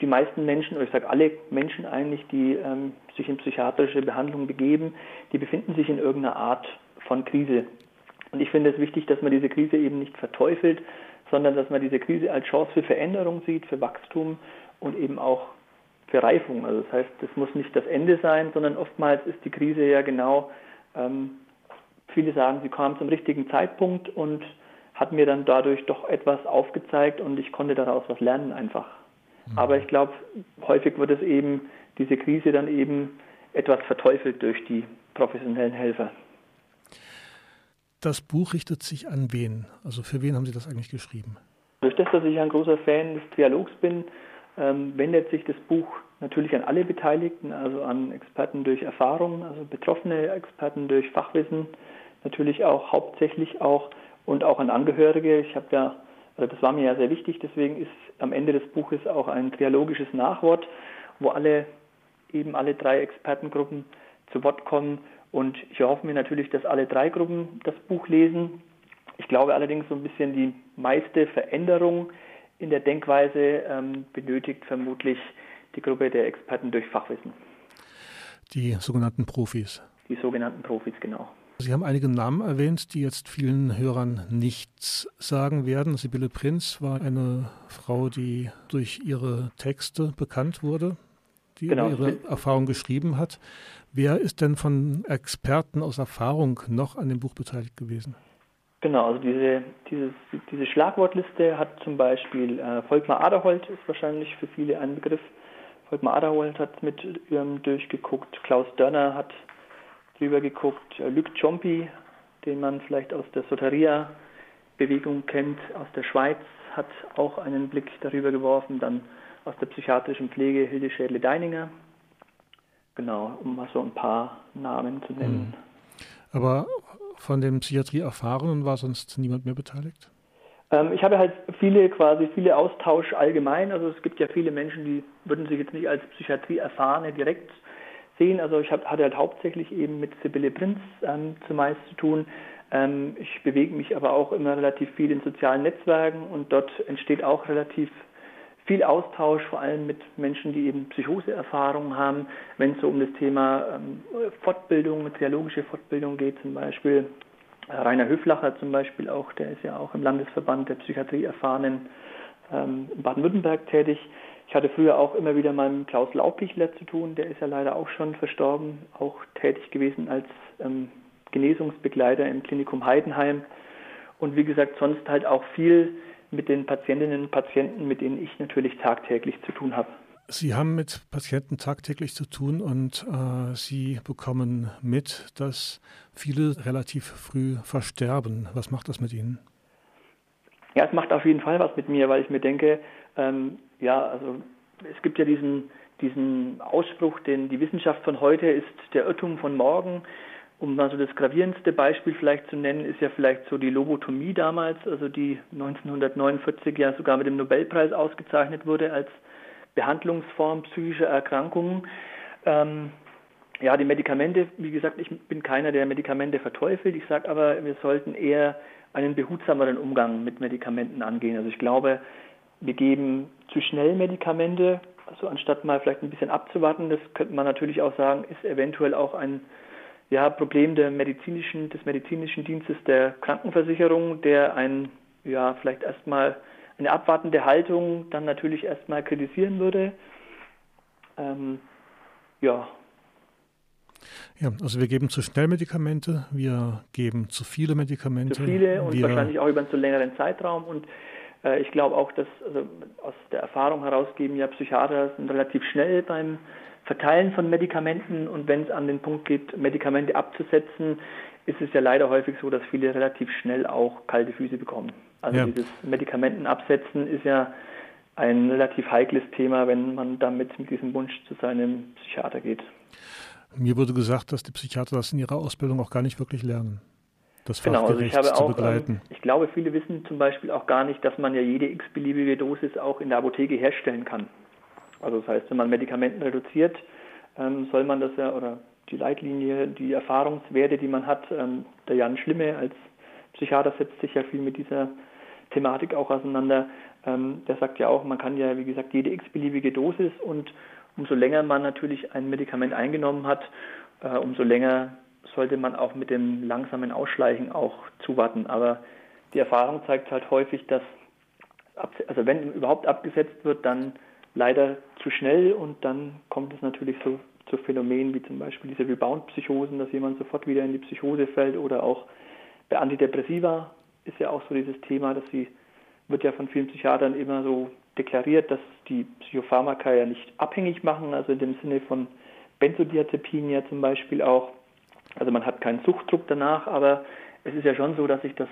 die meisten Menschen, oder ich sage alle Menschen eigentlich, die ähm, sich in psychiatrische Behandlung begeben, die befinden sich in irgendeiner Art von Krise. Und ich finde es wichtig, dass man diese Krise eben nicht verteufelt, sondern dass man diese Krise als Chance für Veränderung sieht, für Wachstum und eben auch für Reifung. Also das heißt, es muss nicht das Ende sein, sondern oftmals ist die Krise ja genau, ähm, viele sagen, sie kam zum richtigen Zeitpunkt und hat mir dann dadurch doch etwas aufgezeigt und ich konnte daraus was lernen einfach. Mhm. Aber ich glaube, häufig wird es eben, diese Krise dann eben etwas verteufelt durch die professionellen Helfer. Das Buch richtet sich an wen? Also für wen haben Sie das eigentlich geschrieben? Durch das, dass ich ein großer Fan des Dialogs bin, ähm, wendet sich das Buch natürlich an alle Beteiligten, also an Experten durch Erfahrung, also betroffene Experten durch Fachwissen, natürlich auch hauptsächlich auch und auch an Angehörige. Ich habe ja, also das war mir ja sehr wichtig, deswegen ist am Ende des Buches auch ein trialogisches Nachwort, wo alle eben alle drei Expertengruppen zu Wort kommen und ich hoffe mir natürlich, dass alle drei Gruppen das Buch lesen. Ich glaube allerdings so ein bisschen die meiste Veränderung in der Denkweise ähm, benötigt vermutlich die Gruppe der Experten durch Fachwissen. Die sogenannten Profis. Die sogenannten Profis, genau. Sie haben einige Namen erwähnt, die jetzt vielen Hörern nichts sagen werden. Sibylle Prinz war eine Frau, die durch ihre Texte bekannt wurde, die genau. ihre Erfahrung geschrieben hat. Wer ist denn von Experten aus Erfahrung noch an dem Buch beteiligt gewesen? Genau, also diese, dieses, diese Schlagwortliste hat zum Beispiel äh, Volkmar Aderholt, ist wahrscheinlich für viele ein Begriff. Volkmar Aderholt hat mit ähm, durchgeguckt, Klaus Dörner hat drüber geguckt, äh, Luc Ciompi, den man vielleicht aus der Soteria-Bewegung kennt, aus der Schweiz, hat auch einen Blick darüber geworfen, dann aus der psychiatrischen Pflege Hilde Schädle-Deininger. Genau, um mal so ein paar Namen zu nennen. Hm. Aber von den Psychiatrie-Erfahrenen war sonst niemand mehr beteiligt? Ähm, ich habe halt viele quasi, viele Austausch allgemein. Also es gibt ja viele Menschen, die würden sich jetzt nicht als Psychiatrie-Erfahrene direkt sehen. Also ich hab, hatte halt hauptsächlich eben mit Sibylle Prinz ähm, zumeist zu tun. Ähm, ich bewege mich aber auch immer relativ viel in sozialen Netzwerken und dort entsteht auch relativ viel Austausch, vor allem mit Menschen, die eben Psychoseerfahrungen haben, wenn es so um das Thema ähm, Fortbildung, triologische Fortbildung geht, zum Beispiel. Äh, Rainer Höflacher zum Beispiel auch, der ist ja auch im Landesverband der Psychiatrieerfahrenen ähm, in Baden-Württemberg tätig. Ich hatte früher auch immer wieder mal mit Klaus Laubichler zu tun, der ist ja leider auch schon verstorben, auch tätig gewesen als ähm, Genesungsbegleiter im Klinikum Heidenheim. Und wie gesagt, sonst halt auch viel mit den Patientinnen und Patienten, mit denen ich natürlich tagtäglich zu tun habe. Sie haben mit Patienten tagtäglich zu tun und äh, Sie bekommen mit, dass viele relativ früh versterben. Was macht das mit Ihnen? Ja, es macht auf jeden Fall was mit mir, weil ich mir denke, ähm, ja, also es gibt ja diesen, diesen Ausspruch, den die Wissenschaft von heute ist der Irrtum von morgen. Um mal so das gravierendste Beispiel vielleicht zu nennen, ist ja vielleicht so die Lobotomie damals, also die 1949 ja sogar mit dem Nobelpreis ausgezeichnet wurde als Behandlungsform psychischer Erkrankungen. Ähm, ja, die Medikamente, wie gesagt, ich bin keiner, der Medikamente verteufelt. Ich sage aber, wir sollten eher einen behutsameren Umgang mit Medikamenten angehen. Also ich glaube, wir geben zu schnell Medikamente, also anstatt mal vielleicht ein bisschen abzuwarten, das könnte man natürlich auch sagen, ist eventuell auch ein ja, Problem der medizinischen, des medizinischen Dienstes der Krankenversicherung, der ein, ja, vielleicht erstmal eine abwartende Haltung dann natürlich erstmal kritisieren würde. Ähm, ja. Ja, also wir geben zu schnell Medikamente, wir geben zu viele Medikamente. Zu viele und wahrscheinlich auch über einen zu längeren Zeitraum. Und ich glaube auch, dass also aus der Erfahrung heraus geben ja Psychiater sind relativ schnell beim Verteilen von Medikamenten und wenn es an den Punkt geht, Medikamente abzusetzen, ist es ja leider häufig so, dass viele relativ schnell auch kalte Füße bekommen. Also ja. dieses Medikamenten absetzen ist ja ein relativ heikles Thema, wenn man damit mit diesem Wunsch zu seinem Psychiater geht. Mir wurde gesagt, dass die Psychiater das in ihrer Ausbildung auch gar nicht wirklich lernen. Das genau, also ich habe auch, begleiten. Ähm, ich glaube, viele wissen zum Beispiel auch gar nicht, dass man ja jede x-beliebige Dosis auch in der Apotheke herstellen kann. Also das heißt, wenn man Medikamenten reduziert, ähm, soll man das ja, oder die Leitlinie, die Erfahrungswerte, die man hat, ähm, der Jan Schlimme als Psychiater setzt sich ja viel mit dieser Thematik auch auseinander. Der sagt ja auch, man kann ja, wie gesagt, jede x-beliebige Dosis und umso länger man natürlich ein Medikament eingenommen hat, äh, umso länger sollte man auch mit dem langsamen Ausschleichen auch zuwarten. Aber die Erfahrung zeigt halt häufig, dass, also wenn überhaupt abgesetzt wird, dann leider zu schnell und dann kommt es natürlich so zu Phänomenen wie zum Beispiel diese Rebound-Psychosen, dass jemand sofort wieder in die Psychose fällt oder auch bei Antidepressiva ist ja auch so dieses Thema, dass sie wird ja von vielen Psychiatern immer so deklariert, dass die Psychopharmaka ja nicht abhängig machen, also in dem Sinne von Benzodiazepinen ja zum Beispiel auch. Also man hat keinen Suchtdruck danach, aber es ist ja schon so, dass sich das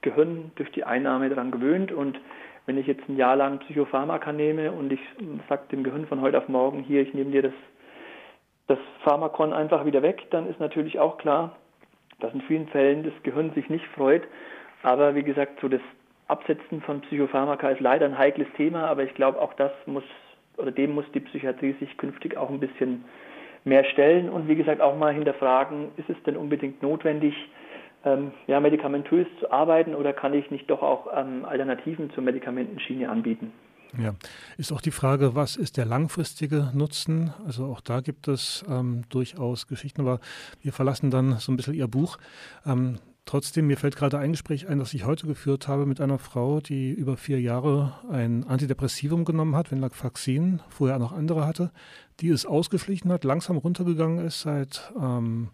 Gehirn durch die Einnahme daran gewöhnt und wenn ich jetzt ein Jahr lang Psychopharmaka nehme und ich sage dem Gehirn von heute auf morgen, hier, ich nehme dir das, das Pharmakon einfach wieder weg, dann ist natürlich auch klar, dass in vielen Fällen das Gehirn sich nicht freut. Aber wie gesagt, so das Absetzen von Psychopharmaka ist leider ein heikles Thema, aber ich glaube, auch das muss oder dem muss die Psychiatrie sich künftig auch ein bisschen mehr stellen und wie gesagt auch mal hinterfragen, ist es denn unbedingt notwendig, ähm, ja, medikamentös zu arbeiten oder kann ich nicht doch auch ähm, Alternativen zur Medikamentenschiene anbieten? Ja, ist auch die Frage, was ist der langfristige Nutzen? Also auch da gibt es ähm, durchaus Geschichten, aber wir verlassen dann so ein bisschen Ihr Buch. Ähm, trotzdem, mir fällt gerade ein Gespräch ein, das ich heute geführt habe mit einer Frau, die über vier Jahre ein Antidepressivum genommen hat, Venlafaxin, vorher noch andere hatte, die es ausgeschlichen hat, langsam runtergegangen ist seit ähm,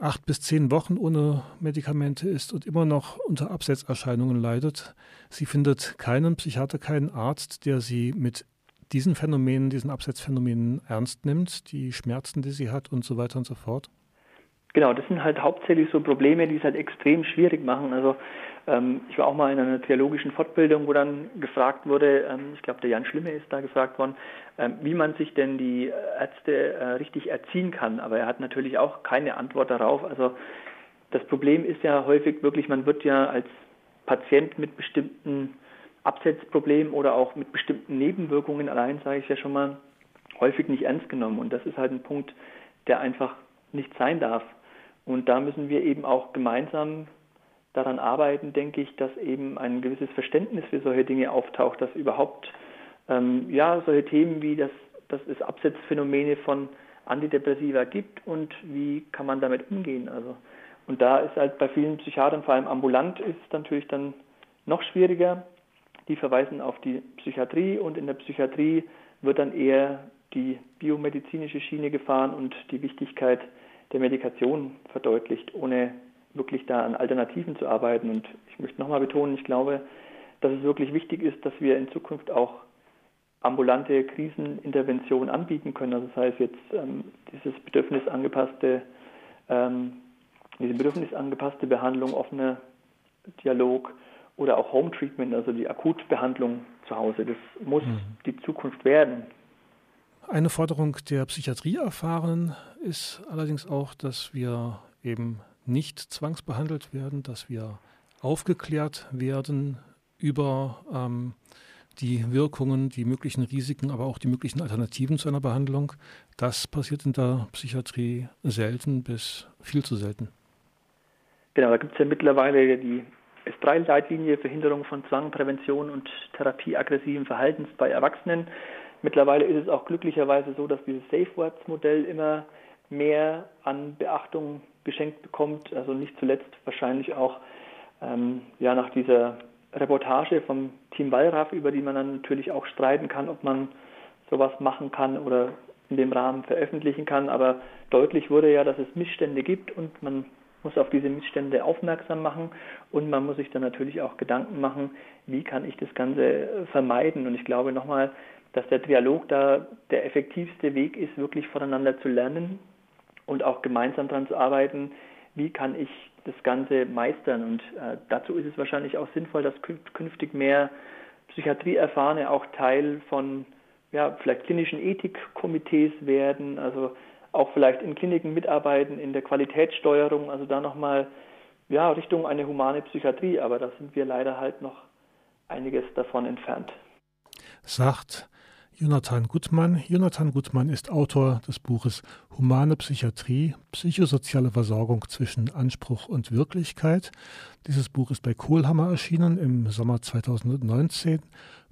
acht bis zehn Wochen ohne Medikamente ist und immer noch unter Absetzerscheinungen leidet. Sie findet keinen Psychiater, keinen Arzt, der sie mit diesen Phänomenen, diesen Absetzphänomenen ernst nimmt, die Schmerzen, die sie hat und so weiter und so fort. Genau, das sind halt hauptsächlich so Probleme, die es halt extrem schwierig machen. Also ähm, ich war auch mal in einer theologischen Fortbildung, wo dann gefragt wurde, ähm, ich glaube der Jan Schlimme ist da gefragt worden, ähm, wie man sich denn die Ärzte äh, richtig erziehen kann. Aber er hat natürlich auch keine Antwort darauf. Also das Problem ist ja häufig wirklich, man wird ja als Patient mit bestimmten Absetzproblemen oder auch mit bestimmten Nebenwirkungen allein, sage ich ja schon mal, häufig nicht ernst genommen. Und das ist halt ein Punkt, der einfach nicht sein darf. Und da müssen wir eben auch gemeinsam daran arbeiten, denke ich, dass eben ein gewisses Verständnis für solche Dinge auftaucht, dass überhaupt ähm, ja solche Themen wie das, dass es Absetzphänomene von Antidepressiva gibt und wie kann man damit umgehen. Also und da ist halt bei vielen Psychiatern, vor allem ambulant, ist es natürlich dann noch schwieriger. Die verweisen auf die Psychiatrie und in der Psychiatrie wird dann eher die biomedizinische Schiene gefahren und die Wichtigkeit der Medikation verdeutlicht, ohne wirklich da an Alternativen zu arbeiten. Und ich möchte nochmal betonen, ich glaube, dass es wirklich wichtig ist, dass wir in Zukunft auch ambulante Krisenintervention anbieten können. Also das heißt jetzt ähm, dieses bedürfnisangepasste, ähm, diese bedürfnisangepasste Behandlung, offener Dialog oder auch Home Treatment, also die Akutbehandlung zu Hause. Das muss mhm. die Zukunft werden. Eine Forderung der Psychiatrie erfahren ist allerdings auch, dass wir eben nicht zwangsbehandelt werden, dass wir aufgeklärt werden über ähm, die Wirkungen, die möglichen Risiken, aber auch die möglichen Alternativen zu einer Behandlung. Das passiert in der Psychiatrie selten bis viel zu selten. Genau, da gibt es ja mittlerweile die S3-Leitlinie Verhinderung von Zwang, Prävention und Therapie aggressiven Verhaltens bei Erwachsenen. Mittlerweile ist es auch glücklicherweise so, dass dieses Safe Words-Modell immer mehr an Beachtung geschenkt bekommt. Also nicht zuletzt wahrscheinlich auch ähm, ja, nach dieser Reportage vom Team Wallraff, über die man dann natürlich auch streiten kann, ob man sowas machen kann oder in dem Rahmen veröffentlichen kann. Aber deutlich wurde ja, dass es Missstände gibt und man muss auf diese Missstände aufmerksam machen und man muss sich dann natürlich auch Gedanken machen, wie kann ich das Ganze vermeiden. Und ich glaube nochmal, dass der Dialog da der effektivste Weg ist, wirklich voneinander zu lernen und auch gemeinsam daran zu arbeiten, wie kann ich das Ganze meistern. Und äh, dazu ist es wahrscheinlich auch sinnvoll, dass künftig mehr Psychiatrieerfahrene auch Teil von ja, vielleicht klinischen Ethikkomitees werden, also auch vielleicht in Kliniken mitarbeiten, in der Qualitätssteuerung, also da nochmal ja, Richtung eine humane Psychiatrie, aber da sind wir leider halt noch einiges davon entfernt. Sagt Jonathan Gutmann. Jonathan Gutmann ist Autor des Buches Humane Psychiatrie, psychosoziale Versorgung zwischen Anspruch und Wirklichkeit. Dieses Buch ist bei Kohlhammer erschienen im Sommer 2019,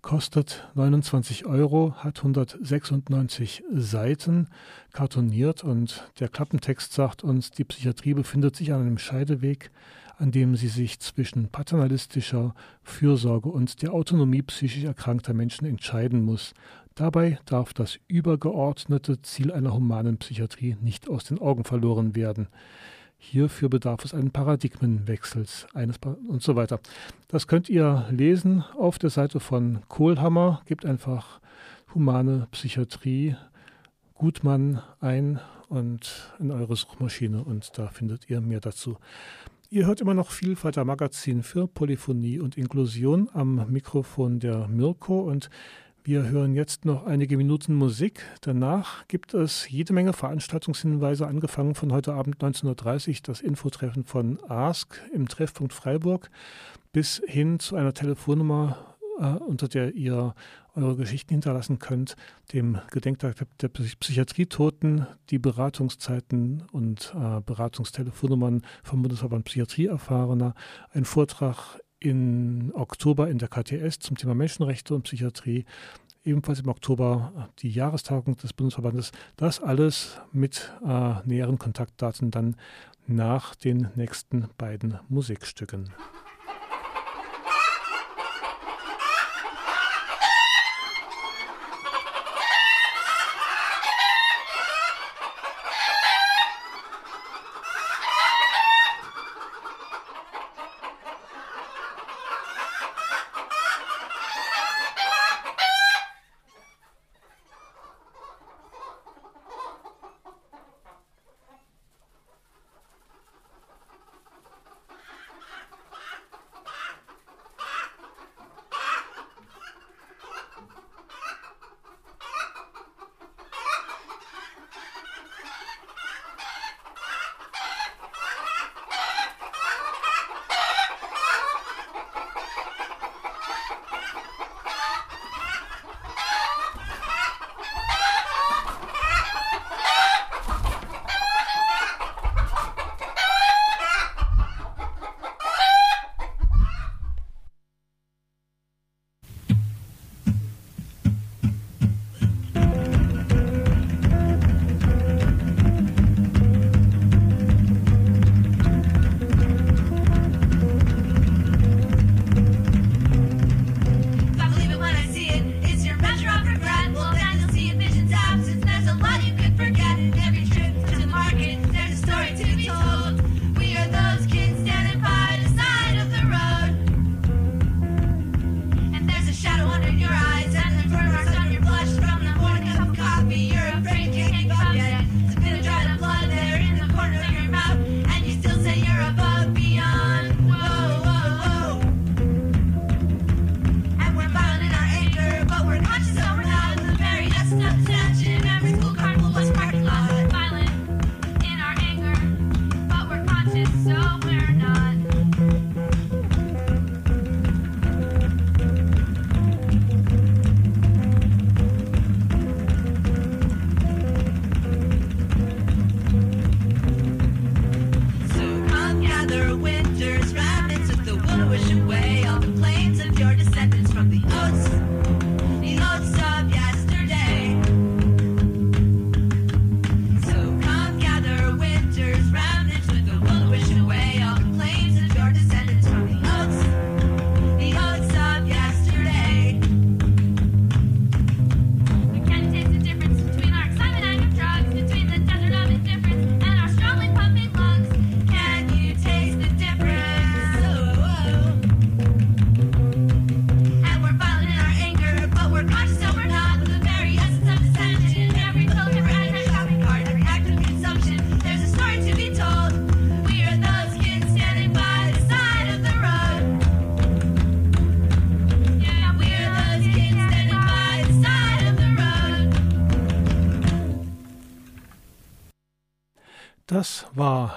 kostet 29 Euro, hat 196 Seiten, kartoniert und der Klappentext sagt uns, die Psychiatrie befindet sich an einem Scheideweg, an dem sie sich zwischen paternalistischer Fürsorge und der Autonomie psychisch erkrankter Menschen entscheiden muss. Dabei darf das übergeordnete Ziel einer humanen Psychiatrie nicht aus den Augen verloren werden. Hierfür bedarf es einen Paradigmenwechsels eines pa und so weiter. Das könnt ihr lesen auf der Seite von Kohlhammer. Gebt einfach humane Psychiatrie Gutmann ein und in eure Suchmaschine und da findet ihr mehr dazu. Ihr hört immer noch Vielfalter Magazin für Polyphonie und Inklusion am Mikrofon der Mirko und wir hören jetzt noch einige Minuten Musik. Danach gibt es jede Menge Veranstaltungshinweise, angefangen von heute Abend 19.30 Uhr, das Infotreffen von ASK im Treffpunkt Freiburg, bis hin zu einer Telefonnummer, äh, unter der ihr eure Geschichten hinterlassen könnt, dem Gedenktag der Psychiatrietoten, die Beratungszeiten und äh, Beratungstelefonnummern vom Bundesverband Psychiatrieerfahrener, ein Vortrag in Oktober in der KTS zum Thema Menschenrechte und Psychiatrie, ebenfalls im Oktober die Jahrestagung des Bundesverbandes. Das alles mit äh, näheren Kontaktdaten dann nach den nächsten beiden Musikstücken.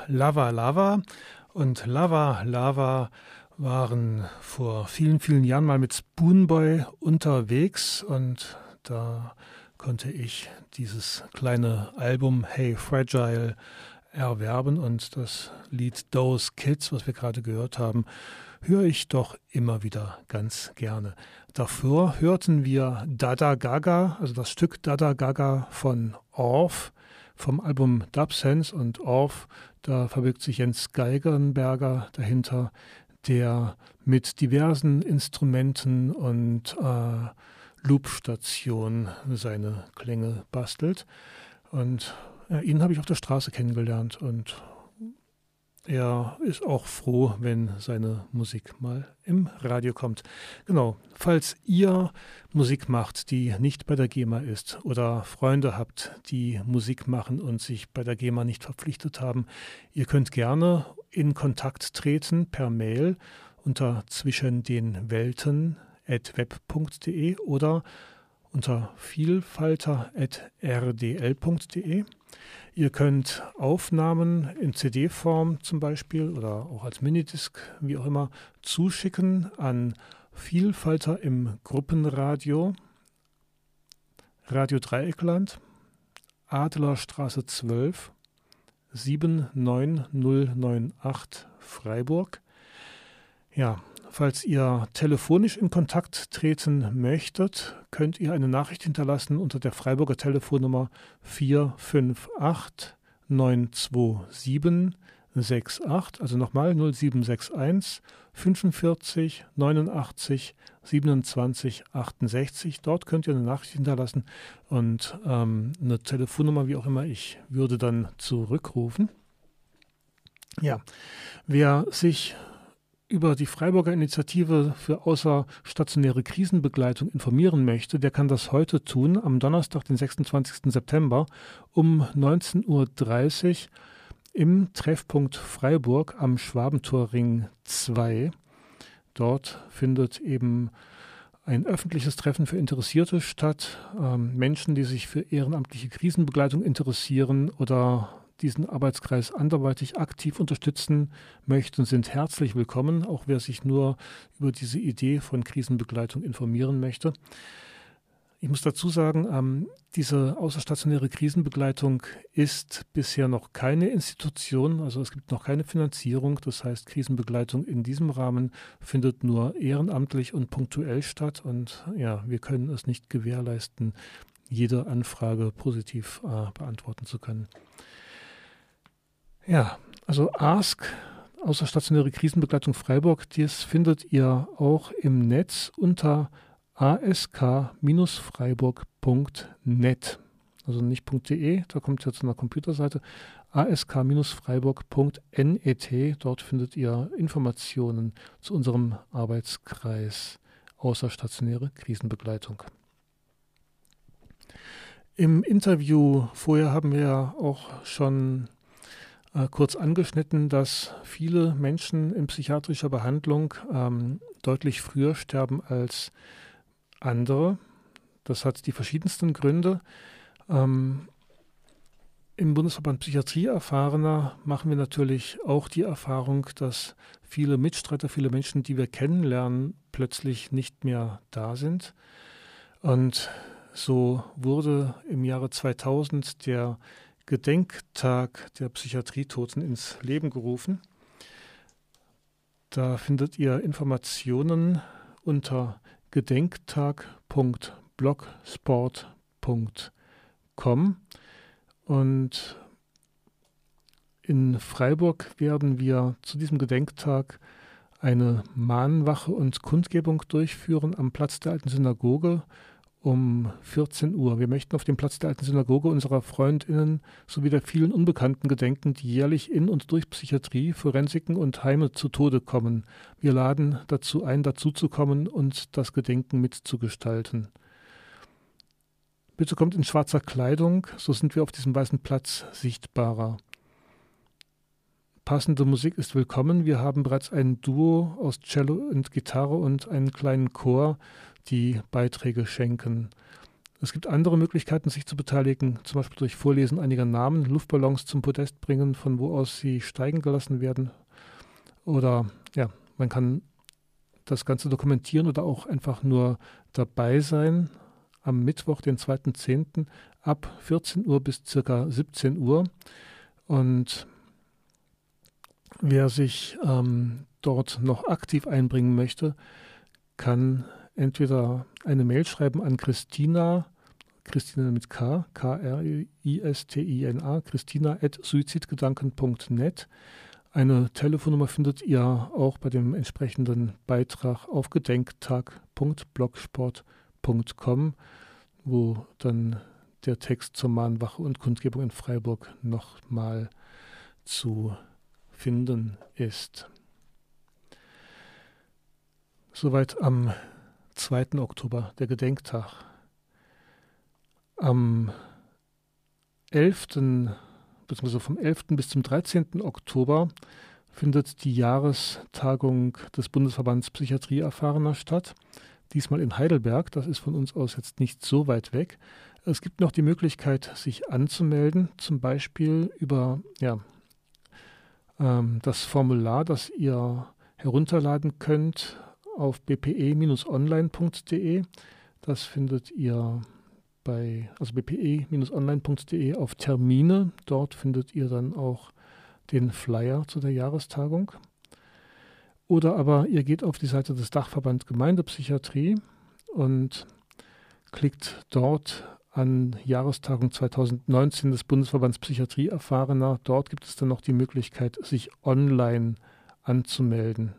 Lava Lava. Und Lava Lava waren vor vielen, vielen Jahren mal mit Spoonboy unterwegs. Und da konnte ich dieses kleine Album Hey Fragile erwerben. Und das Lied Those Kids, was wir gerade gehört haben, höre ich doch immer wieder ganz gerne. Davor hörten wir Dada Gaga, also das Stück Dada Gaga von Orff vom Album Dubsense und Orff, da verbirgt sich Jens Geigernberger dahinter, der mit diversen Instrumenten und äh, Loopstationen seine Klänge bastelt. Und äh, ihn habe ich auf der Straße kennengelernt und er ist auch froh, wenn seine Musik mal im Radio kommt. Genau, falls ihr Musik macht, die nicht bei der GEMA ist oder Freunde habt, die Musik machen und sich bei der GEMA nicht verpflichtet haben, ihr könnt gerne in Kontakt treten per Mail unter zwischen den Welten web.de oder unter vielfalter.rdl.de. Ihr könnt Aufnahmen in CD-Form zum Beispiel oder auch als Minidisc, wie auch immer, zuschicken an Vielfalter im Gruppenradio, Radio Dreieckland, Adlerstraße 12, 79098 Freiburg. Ja, falls ihr telefonisch in Kontakt treten möchtet, könnt ihr eine Nachricht hinterlassen unter der Freiburger Telefonnummer 458 927 68, also nochmal 0761 45 89 27 68. Dort könnt ihr eine Nachricht hinterlassen und ähm, eine Telefonnummer, wie auch immer. Ich würde dann zurückrufen. Ja, wer sich über die Freiburger Initiative für außerstationäre Krisenbegleitung informieren möchte, der kann das heute tun, am Donnerstag, den 26. September um 19.30 Uhr im Treffpunkt Freiburg am Schwabentorring 2. Dort findet eben ein öffentliches Treffen für Interessierte statt. Ähm, Menschen, die sich für ehrenamtliche Krisenbegleitung interessieren oder diesen Arbeitskreis anderweitig aktiv unterstützen möchten, sind herzlich willkommen, auch wer sich nur über diese Idee von Krisenbegleitung informieren möchte. Ich muss dazu sagen, ähm, diese außerstationäre Krisenbegleitung ist bisher noch keine Institution, also es gibt noch keine Finanzierung. Das heißt, Krisenbegleitung in diesem Rahmen findet nur ehrenamtlich und punktuell statt. Und ja, wir können es nicht gewährleisten, jede Anfrage positiv äh, beantworten zu können. Ja, also Ask, außerstationäre Krisenbegleitung Freiburg, das findet ihr auch im Netz unter ask-freiburg.net. Also nicht .de, da kommt ihr zu einer Computerseite. ask-freiburg.net. Dort findet ihr Informationen zu unserem Arbeitskreis außerstationäre Krisenbegleitung. Im Interview vorher haben wir auch schon äh, kurz angeschnitten, dass viele Menschen in psychiatrischer Behandlung ähm, deutlich früher sterben als andere. Das hat die verschiedensten Gründe. Ähm, Im Bundesverband Psychiatrie Erfahrener machen wir natürlich auch die Erfahrung, dass viele Mitstreiter, viele Menschen, die wir kennenlernen, plötzlich nicht mehr da sind. Und so wurde im Jahre 2000 der Gedenktag der Psychiatrietoten ins Leben gerufen. Da findet ihr Informationen unter gedenktag.blogsport.com und in Freiburg werden wir zu diesem Gedenktag eine Mahnwache und Kundgebung durchführen am Platz der alten Synagoge um 14 Uhr. Wir möchten auf dem Platz der alten Synagoge unserer Freundinnen sowie der vielen Unbekannten gedenken, die jährlich in und durch Psychiatrie, Forensiken und Heime zu Tode kommen. Wir laden dazu ein, dazuzukommen und das Gedenken mitzugestalten. Bitte kommt in schwarzer Kleidung, so sind wir auf diesem weißen Platz sichtbarer. Passende Musik ist willkommen. Wir haben bereits ein Duo aus Cello und Gitarre und einen kleinen Chor, die Beiträge schenken. Es gibt andere Möglichkeiten, sich zu beteiligen, zum Beispiel durch Vorlesen einiger Namen, Luftballons zum Podest bringen, von wo aus sie steigen gelassen werden. Oder ja, man kann das Ganze dokumentieren oder auch einfach nur dabei sein am Mittwoch, den 2.10. ab 14 Uhr bis circa 17 Uhr. Und wer sich ähm, dort noch aktiv einbringen möchte, kann entweder eine Mail schreiben an Christina, Christina mit K, K-R-I-S-T-I-N-A, Christina at suizidgedanken.net. Eine Telefonnummer findet ihr auch bei dem entsprechenden Beitrag auf gedenktag.blogsport.com, wo dann der Text zur Mahnwache und Kundgebung in Freiburg nochmal zu finden ist. Soweit am 2. Oktober, der Gedenktag. Am 11. bzw. vom 11. bis zum 13. Oktober findet die Jahrestagung des Bundesverbands Psychiatrie Erfahrener statt. Diesmal in Heidelberg. Das ist von uns aus jetzt nicht so weit weg. Es gibt noch die Möglichkeit, sich anzumelden, zum Beispiel über ja, ähm, das Formular, das ihr herunterladen könnt auf bpe-online.de. Das findet ihr bei also bpe-online.de auf Termine. Dort findet ihr dann auch den Flyer zu der Jahrestagung. Oder aber ihr geht auf die Seite des Dachverband Gemeindepsychiatrie und klickt dort an Jahrestagung 2019 des Bundesverbands Psychiatrie Erfahrener. Dort gibt es dann noch die Möglichkeit, sich online anzumelden.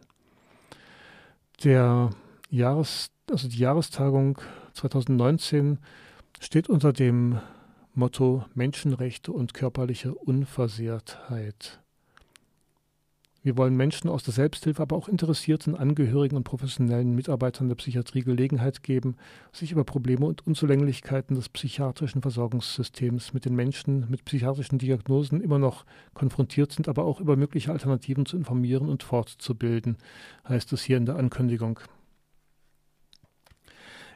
Der Jahres, also die Jahrestagung 2019 steht unter dem Motto Menschenrechte und körperliche Unversehrtheit. Wir wollen Menschen aus der Selbsthilfe, aber auch interessierten Angehörigen und professionellen Mitarbeitern der Psychiatrie Gelegenheit geben, sich über Probleme und Unzulänglichkeiten des psychiatrischen Versorgungssystems mit den Menschen mit psychiatrischen Diagnosen immer noch konfrontiert sind, aber auch über mögliche Alternativen zu informieren und fortzubilden, heißt es hier in der Ankündigung.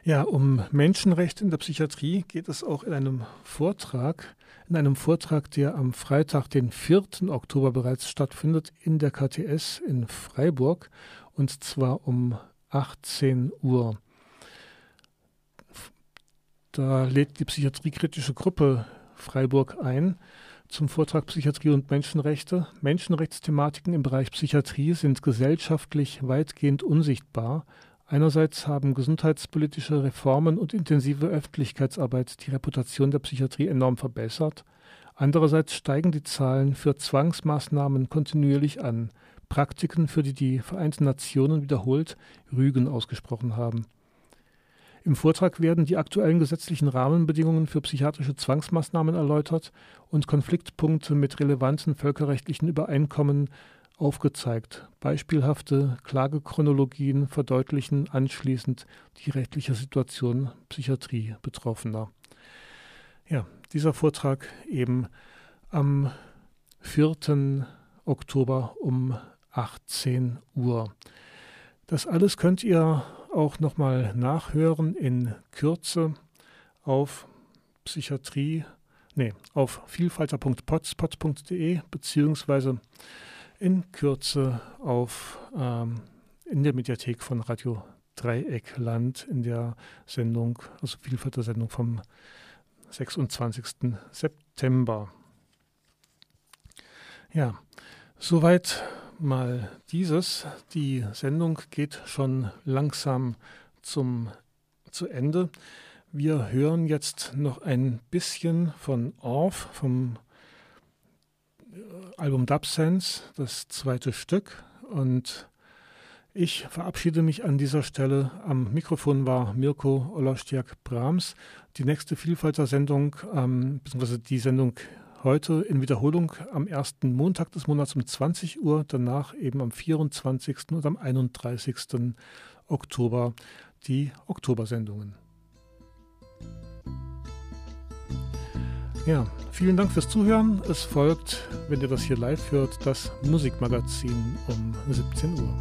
Ja, um Menschenrechte in der Psychiatrie geht es auch in einem Vortrag, in einem Vortrag, der am Freitag, den 4. Oktober bereits stattfindet, in der KTS in Freiburg, und zwar um 18 Uhr. Da lädt die psychiatriekritische Gruppe Freiburg ein zum Vortrag Psychiatrie und Menschenrechte. Menschenrechtsthematiken im Bereich Psychiatrie sind gesellschaftlich weitgehend unsichtbar Einerseits haben gesundheitspolitische Reformen und intensive Öffentlichkeitsarbeit die Reputation der Psychiatrie enorm verbessert. Andererseits steigen die Zahlen für Zwangsmaßnahmen kontinuierlich an, Praktiken, für die die Vereinten Nationen wiederholt Rügen ausgesprochen haben. Im Vortrag werden die aktuellen gesetzlichen Rahmenbedingungen für psychiatrische Zwangsmaßnahmen erläutert und Konfliktpunkte mit relevanten völkerrechtlichen Übereinkommen aufgezeigt. Beispielhafte Klagechronologien verdeutlichen anschließend die rechtliche Situation Psychiatrie-Betroffener. Ja, dieser Vortrag eben am 4. Oktober um 18 Uhr. Das alles könnt ihr auch nochmal nachhören in Kürze auf Psychiatrie, nee, auf vielfalter.potspot.de beziehungsweise in Kürze auf ähm, in der Mediathek von Radio Dreieckland in der Sendung, also Vielfalt der Sendung vom 26. September. Ja, soweit mal dieses. Die Sendung geht schon langsam zum, zu Ende. Wir hören jetzt noch ein bisschen von Orff, vom Album Dubsense, das zweite Stück. Und ich verabschiede mich an dieser Stelle. Am Mikrofon war Mirko Olostiak Brahms. Die nächste Vielfalter-Sendung, ähm, beziehungsweise die Sendung heute in Wiederholung am ersten Montag des Monats um 20 Uhr, danach eben am 24. und am 31. Oktober die Oktobersendungen. Ja, vielen Dank fürs Zuhören. Es folgt, wenn ihr das hier live hört, das Musikmagazin um 17 Uhr.